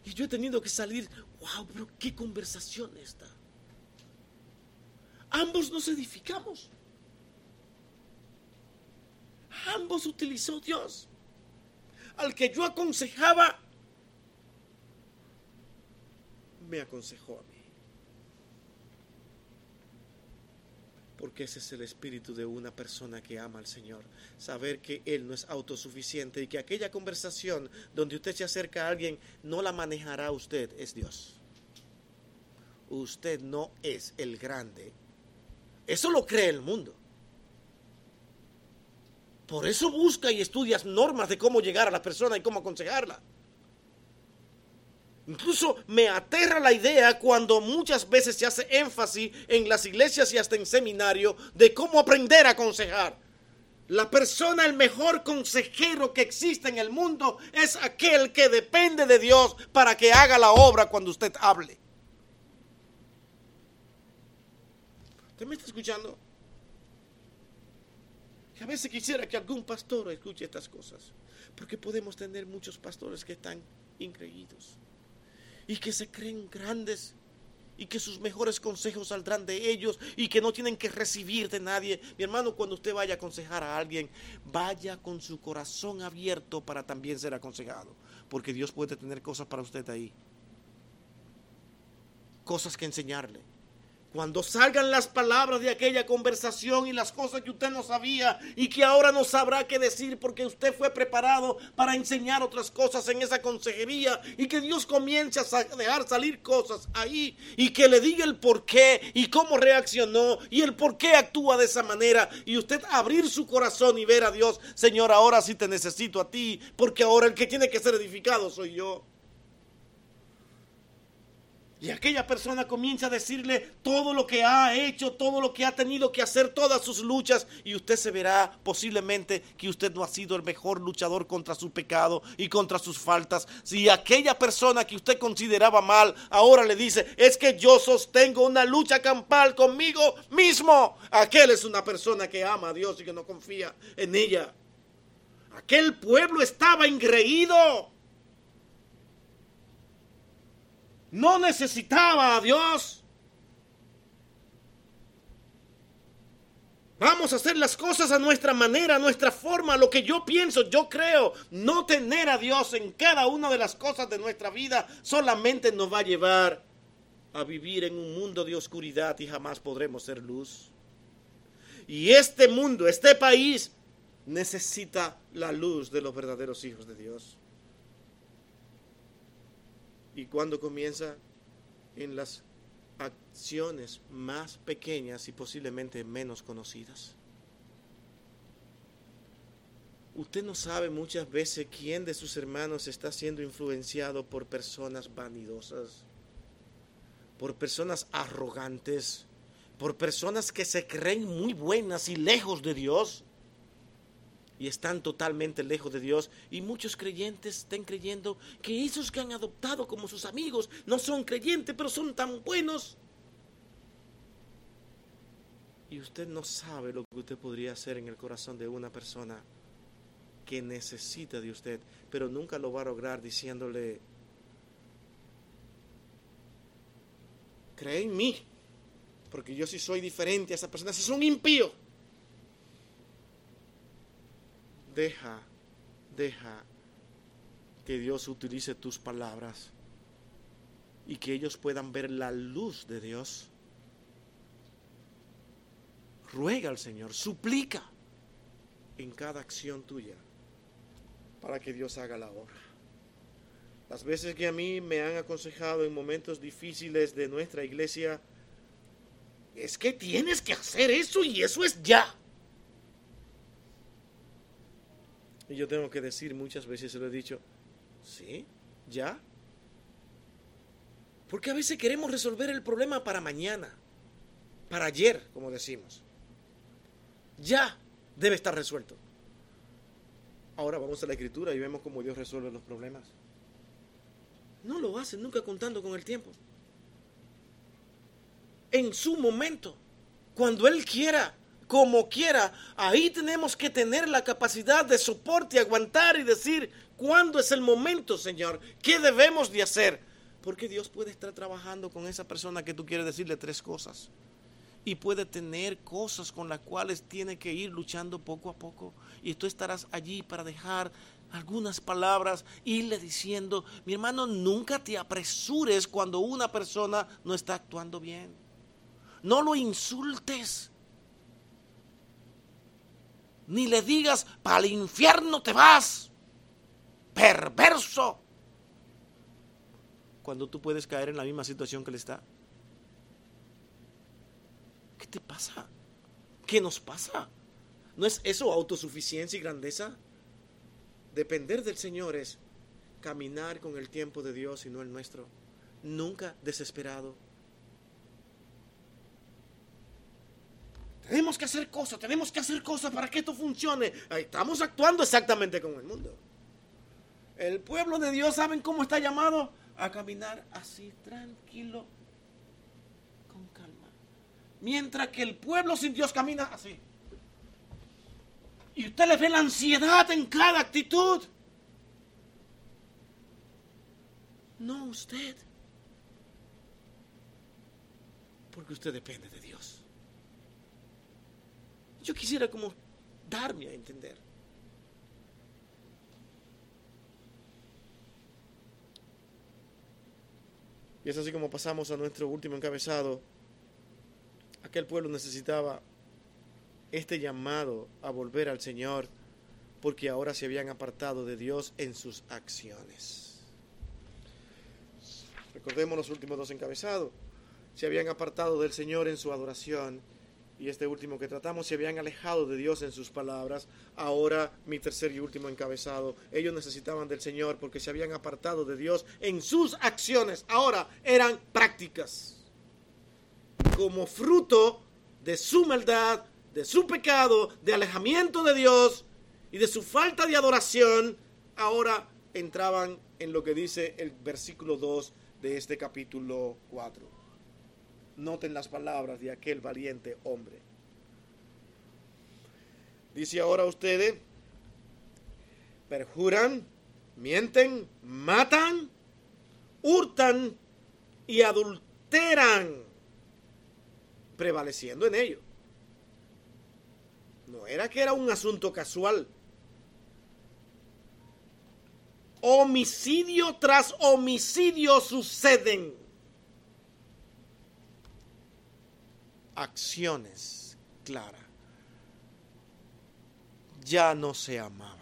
Y yo he tenido que salir, wow, pero qué conversación esta. Ambos nos edificamos. Ambos utilizó Dios. Al que yo aconsejaba, me aconsejó a mí. Porque ese es el espíritu de una persona que ama al Señor. Saber que Él no es autosuficiente y que aquella conversación donde usted se acerca a alguien no la manejará usted, es Dios. Usted no es el grande. Eso lo cree el mundo. Por eso busca y estudia normas de cómo llegar a la persona y cómo aconsejarla. Incluso me aterra la idea cuando muchas veces se hace énfasis en las iglesias y hasta en seminario de cómo aprender a aconsejar. La persona, el mejor consejero que existe en el mundo es aquel que depende de Dios para que haga la obra cuando usted hable. ¿Usted me está escuchando? a veces quisiera que algún pastor escuche estas cosas, porque podemos tener muchos pastores que están increídos y que se creen grandes y que sus mejores consejos saldrán de ellos y que no tienen que recibir de nadie. Mi hermano, cuando usted vaya a aconsejar a alguien, vaya con su corazón abierto para también ser aconsejado, porque Dios puede tener cosas para usted ahí, cosas que enseñarle cuando salgan las palabras de aquella conversación y las cosas que usted no sabía y que ahora no sabrá qué decir porque usted fue preparado para enseñar otras cosas en esa consejería y que Dios comience a dejar salir cosas ahí y que le diga el por qué y cómo reaccionó y el por qué actúa de esa manera y usted abrir su corazón y ver a Dios, Señor, ahora sí te necesito a ti porque ahora el que tiene que ser edificado soy yo. Y aquella persona comienza a decirle todo lo que ha hecho, todo lo que ha tenido que hacer, todas sus luchas. Y usted se verá posiblemente que usted no ha sido el mejor luchador contra su pecado y contra sus faltas. Si aquella persona que usted consideraba mal ahora le dice, es que yo sostengo una lucha campal conmigo mismo. Aquel es una persona que ama a Dios y que no confía en ella. Aquel pueblo estaba ingreído no necesitaba a Dios. Vamos a hacer las cosas a nuestra manera, a nuestra forma, lo que yo pienso, yo creo. No tener a Dios en cada una de las cosas de nuestra vida solamente nos va a llevar a vivir en un mundo de oscuridad y jamás podremos ser luz. Y este mundo, este país, necesita la luz de los verdaderos hijos de Dios. ¿Y cuando comienza? En las acciones más pequeñas y posiblemente menos conocidas. Usted no sabe muchas veces quién de sus hermanos está siendo influenciado por personas vanidosas, por personas arrogantes, por personas que se creen muy buenas y lejos de Dios y están totalmente lejos de Dios. Y muchos creyentes están creyendo que esos que han adoptado como sus amigos no son creyentes, pero son tan buenos. Y usted no sabe lo que usted podría hacer en el corazón de una persona que necesita de usted, pero nunca lo va a lograr diciéndole, cree en mí, porque yo sí soy diferente a esa persona, es un impío. Deja, deja que Dios utilice tus palabras y que ellos puedan ver la luz de Dios ruega al Señor, suplica en cada acción tuya para que Dios haga la obra. Las veces que a mí me han aconsejado en momentos difíciles de nuestra iglesia, es que tienes que hacer eso y eso es ya. Y yo tengo que decir muchas veces, se lo he dicho, sí, ya. Porque a veces queremos resolver el problema para mañana, para ayer, como decimos ya debe estar resuelto. Ahora vamos a la escritura y vemos cómo Dios resuelve los problemas. No lo hace nunca contando con el tiempo. En su momento, cuando Él quiera, como quiera, ahí tenemos que tener la capacidad de soporte, aguantar y decir, ¿cuándo es el momento, Señor? ¿Qué debemos de hacer? Porque Dios puede estar trabajando con esa persona que tú quieres decirle tres cosas y puede tener cosas con las cuales tiene que ir luchando poco a poco. Y tú estarás allí para dejar algunas palabras, irle diciendo, mi hermano, nunca te apresures cuando una persona no está actuando bien. No lo insultes. Ni le digas, para el infierno te vas. Perverso. Cuando tú puedes caer en la misma situación que él está. ¿Qué te pasa? ¿Qué nos pasa? ¿No es eso autosuficiencia y grandeza? Depender del Señor es caminar con el tiempo de Dios y no el nuestro. Nunca desesperado. Tenemos que hacer cosas, tenemos que hacer cosas para que esto funcione. Estamos actuando exactamente como el mundo. El pueblo de Dios, ¿saben cómo está llamado? A caminar así, tranquilo, Mientras que el pueblo sin Dios camina así. Y usted le ve la ansiedad en cada actitud. No usted. Porque usted depende de Dios. Yo quisiera como darme a entender. Y es así como pasamos a nuestro último encabezado aquel pueblo necesitaba este llamado a volver al Señor porque ahora se habían apartado de Dios en sus acciones. Recordemos los últimos dos encabezados. Se habían apartado del Señor en su adoración y este último que tratamos se habían alejado de Dios en sus palabras. Ahora mi tercer y último encabezado. Ellos necesitaban del Señor porque se habían apartado de Dios en sus acciones. Ahora eran prácticas como fruto de su maldad, de su pecado, de alejamiento de Dios y de su falta de adoración, ahora entraban en lo que dice el versículo 2 de este capítulo 4. Noten las palabras de aquel valiente hombre. Dice ahora ustedes, perjuran, mienten, matan, hurtan y adulteran prevaleciendo en ello. No era que era un asunto casual. Homicidio tras homicidio suceden. Acciones claras. Ya no se amaban.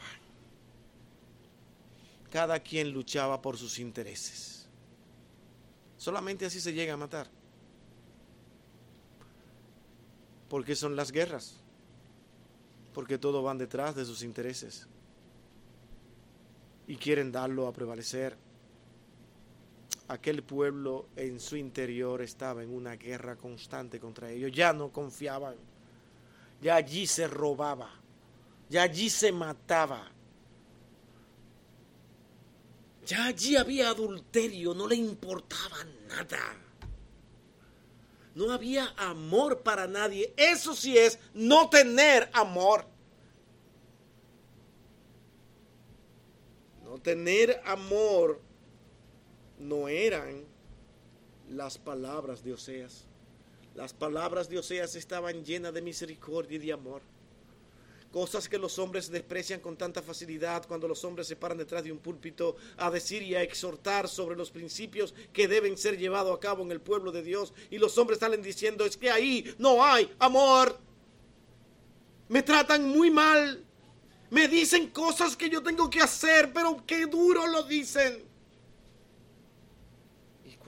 Cada quien luchaba por sus intereses. Solamente así se llega a matar. ¿Por son las guerras? Porque todos van detrás de sus intereses y quieren darlo a prevalecer. Aquel pueblo en su interior estaba en una guerra constante contra ellos. Ya no confiaban. Ya allí se robaba. Ya allí se mataba. Ya allí había adulterio. No le importaba nada. No había amor para nadie. Eso sí es no tener amor. No tener amor no eran las palabras de Oseas. Las palabras de Oseas estaban llenas de misericordia y de amor. Cosas que los hombres desprecian con tanta facilidad cuando los hombres se paran detrás de un púlpito a decir y a exhortar sobre los principios que deben ser llevados a cabo en el pueblo de Dios. Y los hombres salen diciendo, es que ahí no hay amor. Me tratan muy mal. Me dicen cosas que yo tengo que hacer, pero qué duro lo dicen.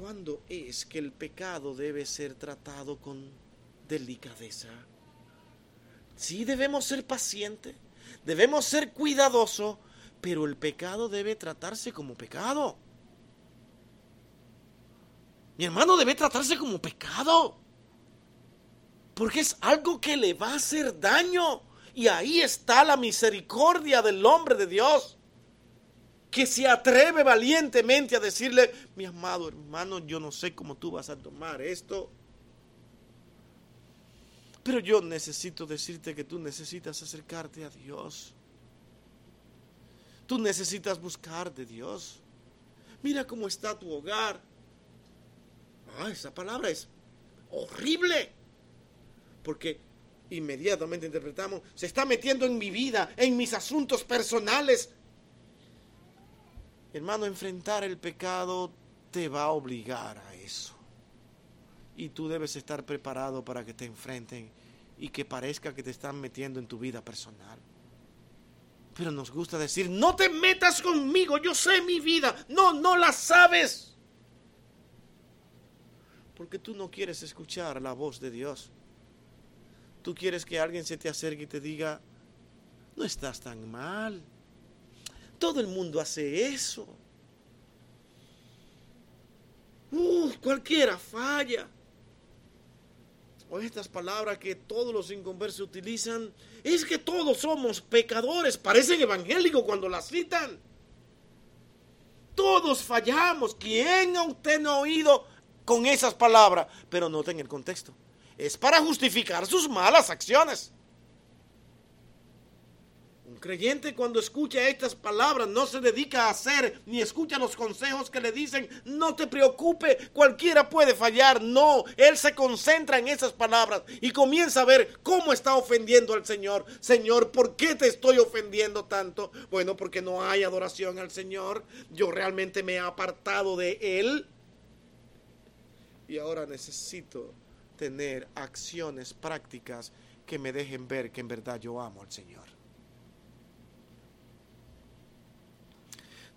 ¿Y cuándo es que el pecado debe ser tratado con delicadeza? Sí debemos ser pacientes, debemos ser cuidadosos, pero el pecado debe tratarse como pecado. Mi hermano debe tratarse como pecado. Porque es algo que le va a hacer daño. Y ahí está la misericordia del hombre de Dios. Que se atreve valientemente a decirle, mi amado hermano, yo no sé cómo tú vas a tomar esto. Pero yo necesito decirte que tú necesitas acercarte a Dios. Tú necesitas buscar de Dios. Mira cómo está tu hogar. Ah, esa palabra es horrible. Porque inmediatamente interpretamos, se está metiendo en mi vida, en mis asuntos personales. Hermano, enfrentar el pecado te va a obligar a eso y tú debes estar preparado para que te enfrenten y que parezca que te están metiendo en tu vida personal. Pero nos gusta decir, no te metas conmigo, yo sé mi vida. No, no la sabes. Porque tú no quieres escuchar la voz de Dios. Tú quieres que alguien se te acerque y te diga, no estás tan mal. Todo el mundo hace eso. Uh, cualquiera falla o estas palabras que todos los inconversos utilizan, es que todos somos pecadores. Parecen evangélicos cuando las citan. Todos fallamos. ¿Quién a usted no ha oído con esas palabras? Pero noten el contexto. Es para justificar sus malas acciones creyente cuando escucha estas palabras no se dedica a hacer ni escucha los consejos que le dicen, no te preocupe, cualquiera puede fallar. No, él se concentra en esas palabras y comienza a ver cómo está ofendiendo al Señor. Señor, ¿por qué te estoy ofendiendo tanto? Bueno, porque no hay adoración al Señor. Yo realmente me he apartado de Él. Y ahora necesito tener acciones prácticas que me dejen ver que en verdad yo amo al Señor.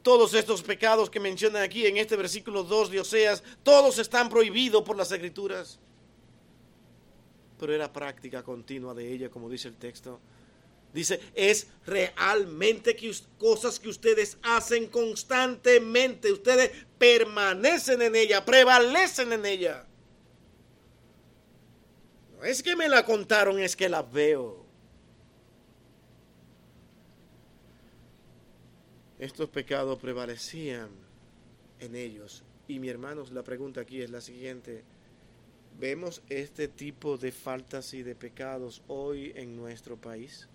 Todos estos pecados que mencionan aquí en este versículo 2 de Oseas, todos están prohibidos por las escrituras. Pero era práctica continua de ella, como dice el texto. Dice, es realmente que cosas que ustedes hacen constantemente. Ustedes permanecen en ella, prevalecen en ella. No es que me la contaron, es que la veo. Estos pecados prevalecían en ellos. Y mi hermanos, la pregunta aquí es la siguiente. ¿Vemos este tipo de faltas y de pecados hoy en nuestro país?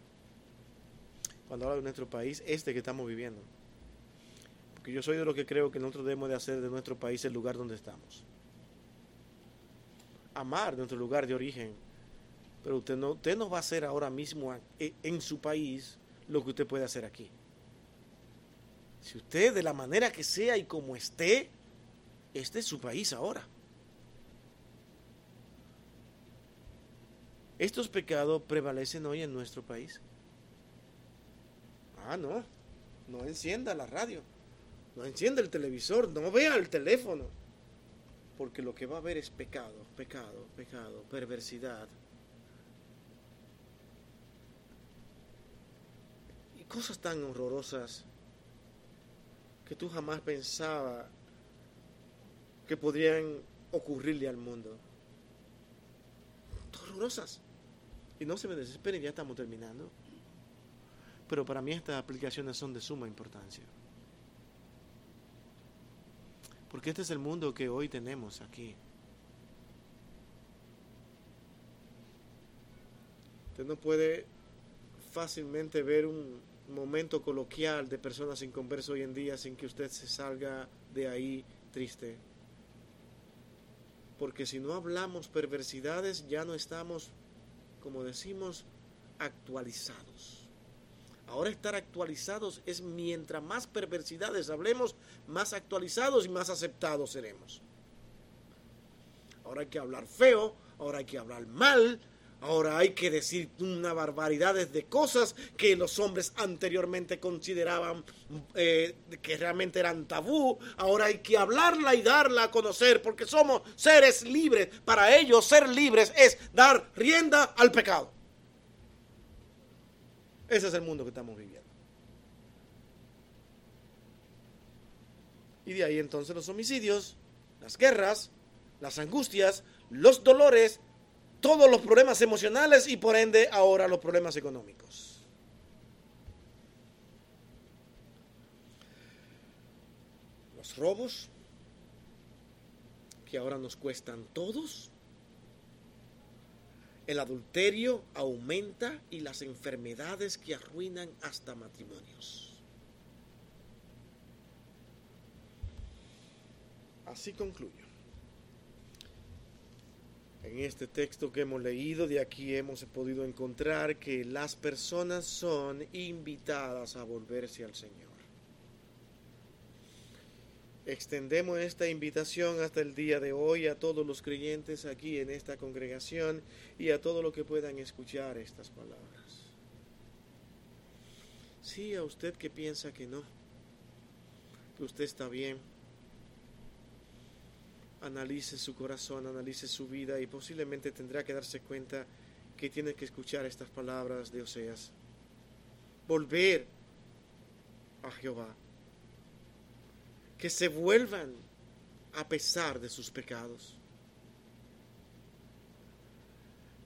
Cuando hablo de nuestro país, este que estamos viviendo. Porque yo soy de lo que creo que nosotros debemos de hacer de nuestro país el lugar donde estamos. Amar nuestro lugar de origen Pero usted no, usted no va a hacer ahora mismo en su país lo que usted puede hacer aquí. Si usted de la manera que sea y como esté, este es su país ahora. Estos pecados prevalecen hoy en nuestro país. Ah, no. No encienda la radio. No encienda el televisor. No vea el teléfono. Porque lo que va a haber es pecado, pecado, pecado, perversidad. Y cosas tan horrorosas que tú jamás pensabas que podrían ocurrirle al mundo. Horrorosas. Y no se me desesperen, ya estamos terminando. Pero para mí estas aplicaciones son de suma importancia. Porque este es el mundo que hoy tenemos aquí. Usted no puede fácilmente ver un, momento coloquial de personas sin converso hoy en día sin que usted se salga de ahí triste. Porque si no hablamos perversidades ya no estamos, como decimos, actualizados. Ahora estar actualizados es mientras más perversidades hablemos, más actualizados y más aceptados seremos. Ahora hay que hablar feo, ahora hay que hablar mal, Ahora hay que decir una barbaridad de cosas que los hombres anteriormente consideraban eh, que realmente eran tabú. Ahora hay que hablarla y darla a conocer porque somos seres libres. Para ellos ser libres es dar rienda al pecado. Ese es el mundo que estamos viviendo. Y de ahí entonces los homicidios, las guerras, las angustias, los dolores, todos los problemas emocionales y por ende ahora los problemas económicos. Los robos, que ahora nos cuestan todos. El adulterio aumenta y las enfermedades que arruinan hasta matrimonios. Así concluyo. En este texto que hemos leído, de aquí hemos podido encontrar que las personas son invitadas a volverse al Señor. Extendemos esta invitación hasta el día de hoy a todos los creyentes aquí en esta congregación y a todos los que puedan escuchar estas palabras. Sí, a usted que piensa que no, que usted está bien analice su corazón, analice su vida y posiblemente tendrá que darse cuenta que tiene que escuchar estas palabras de Oseas. Volver a Jehová. Que se vuelvan a pesar de sus pecados.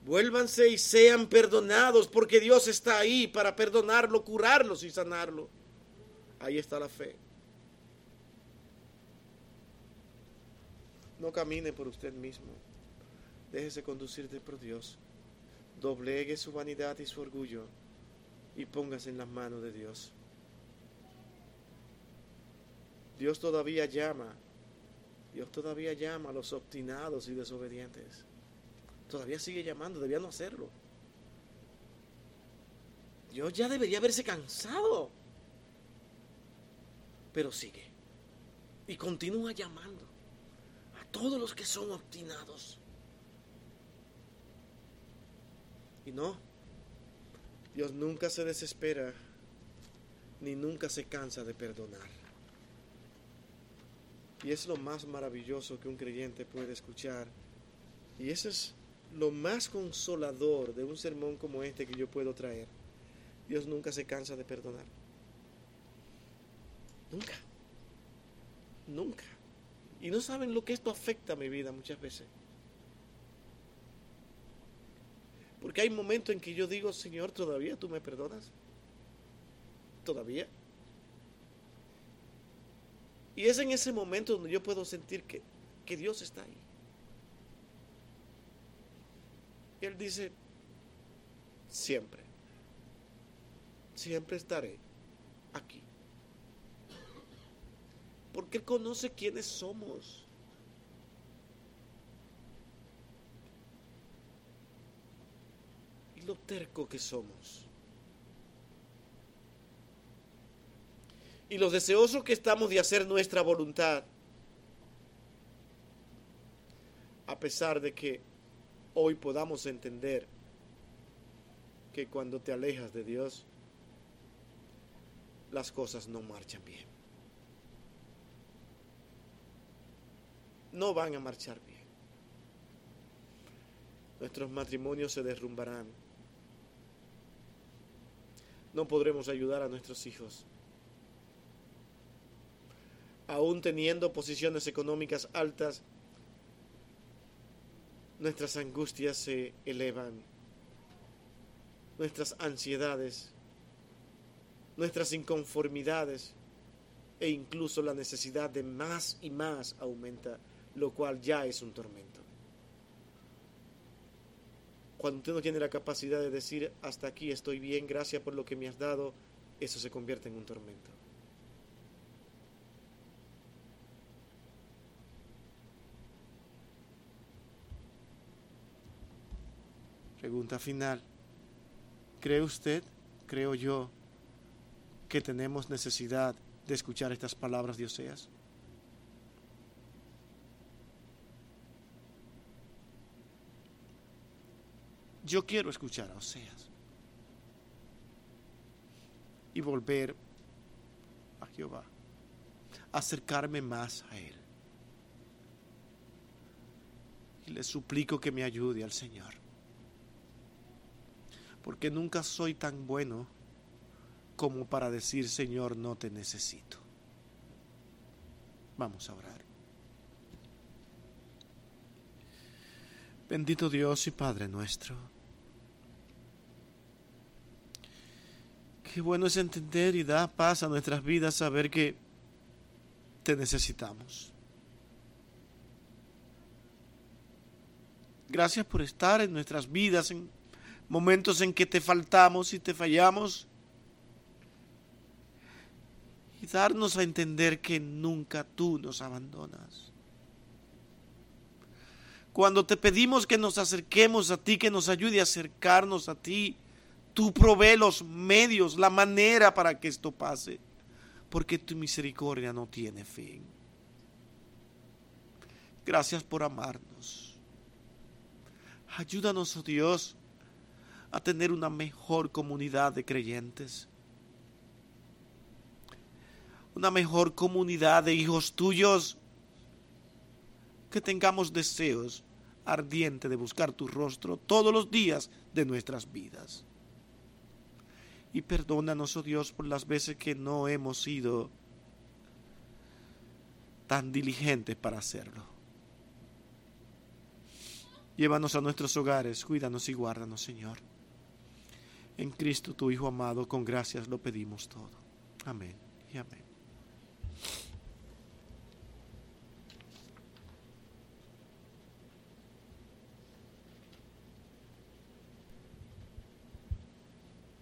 Vuélvanse y sean perdonados porque Dios está ahí para perdonarlo, curarlos y sanarlo. Ahí está la fe. No camine por usted mismo. Déjese conducirte por Dios. Doblegue su vanidad y su orgullo y póngase en las manos de Dios. Dios todavía llama. Dios todavía llama a los obstinados y desobedientes. Todavía sigue llamando, debía no hacerlo. Dios ya debería haberse cansado. Pero sigue. Y continúa llamando todos los que son obstinados. Y no, Dios nunca se desespera ni nunca se cansa de perdonar. Y es lo más maravilloso que un creyente puede escuchar. Y eso es lo más consolador de un sermón como este que yo puedo traer. Dios nunca se cansa de perdonar. Nunca. Nunca. Y no saben lo que esto afecta a mi vida muchas veces. Porque hay momentos en que yo digo, Señor, todavía tú me perdonas. Todavía. Y es en ese momento donde yo puedo sentir que, que Dios está ahí. Y Él dice, siempre, siempre estaré aquí porque Él conoce quiénes somos. lo terco que somos. Y lo deseoso que estamos de hacer nuestra voluntad. A pesar de que hoy podamos entender que cuando te alejas de Dios, las cosas no marchan bien. No van a marchar bien. Nuestros matrimonios se derrumbarán. No podremos ayudar a nuestros hijos. Aún teniendo posiciones económicas altas, nuestras angustias se elevan, nuestras ansiedades, nuestras inconformidades e incluso la necesidad de más y más aumenta, lo cual ya es un tormento. Cuando usted no tiene la capacidad de decir, hasta aquí estoy bien, gracias por lo que me has dado, eso se convierte en un tormento. Pregunta final. ¿Cree usted, creo yo, que tenemos necesidad de escuchar estas palabras de Oseas? Yo quiero escuchar a Oseas y volver a Jehová, acercarme más a Él. Y le suplico que me ayude al Señor, porque nunca soy tan bueno como para decir, Señor, no te necesito. Vamos a orar. Bendito Dios y Padre nuestro. Qué bueno es entender y da paz a nuestras vidas saber que te necesitamos. Gracias por estar en nuestras vidas en momentos en que te faltamos y te fallamos. Y darnos a entender que nunca tú nos abandonas. Cuando te pedimos que nos acerquemos a ti, que nos ayude a acercarnos a ti, Tú provee los medios, la manera para que esto pase, porque tu misericordia no tiene fin. Gracias por amarnos. Ayúdanos, oh Dios, a tener una mejor comunidad de creyentes. Una mejor comunidad de hijos tuyos. Que tengamos deseos ardientes de buscar tu rostro todos los días de nuestras vidas. Y perdónanos, oh Dios, por las veces que no hemos sido tan diligentes para hacerlo. Llévanos a nuestros hogares, cuídanos y guárdanos, Señor. En Cristo, tu Hijo amado, con gracias lo pedimos todo. Amén y amén.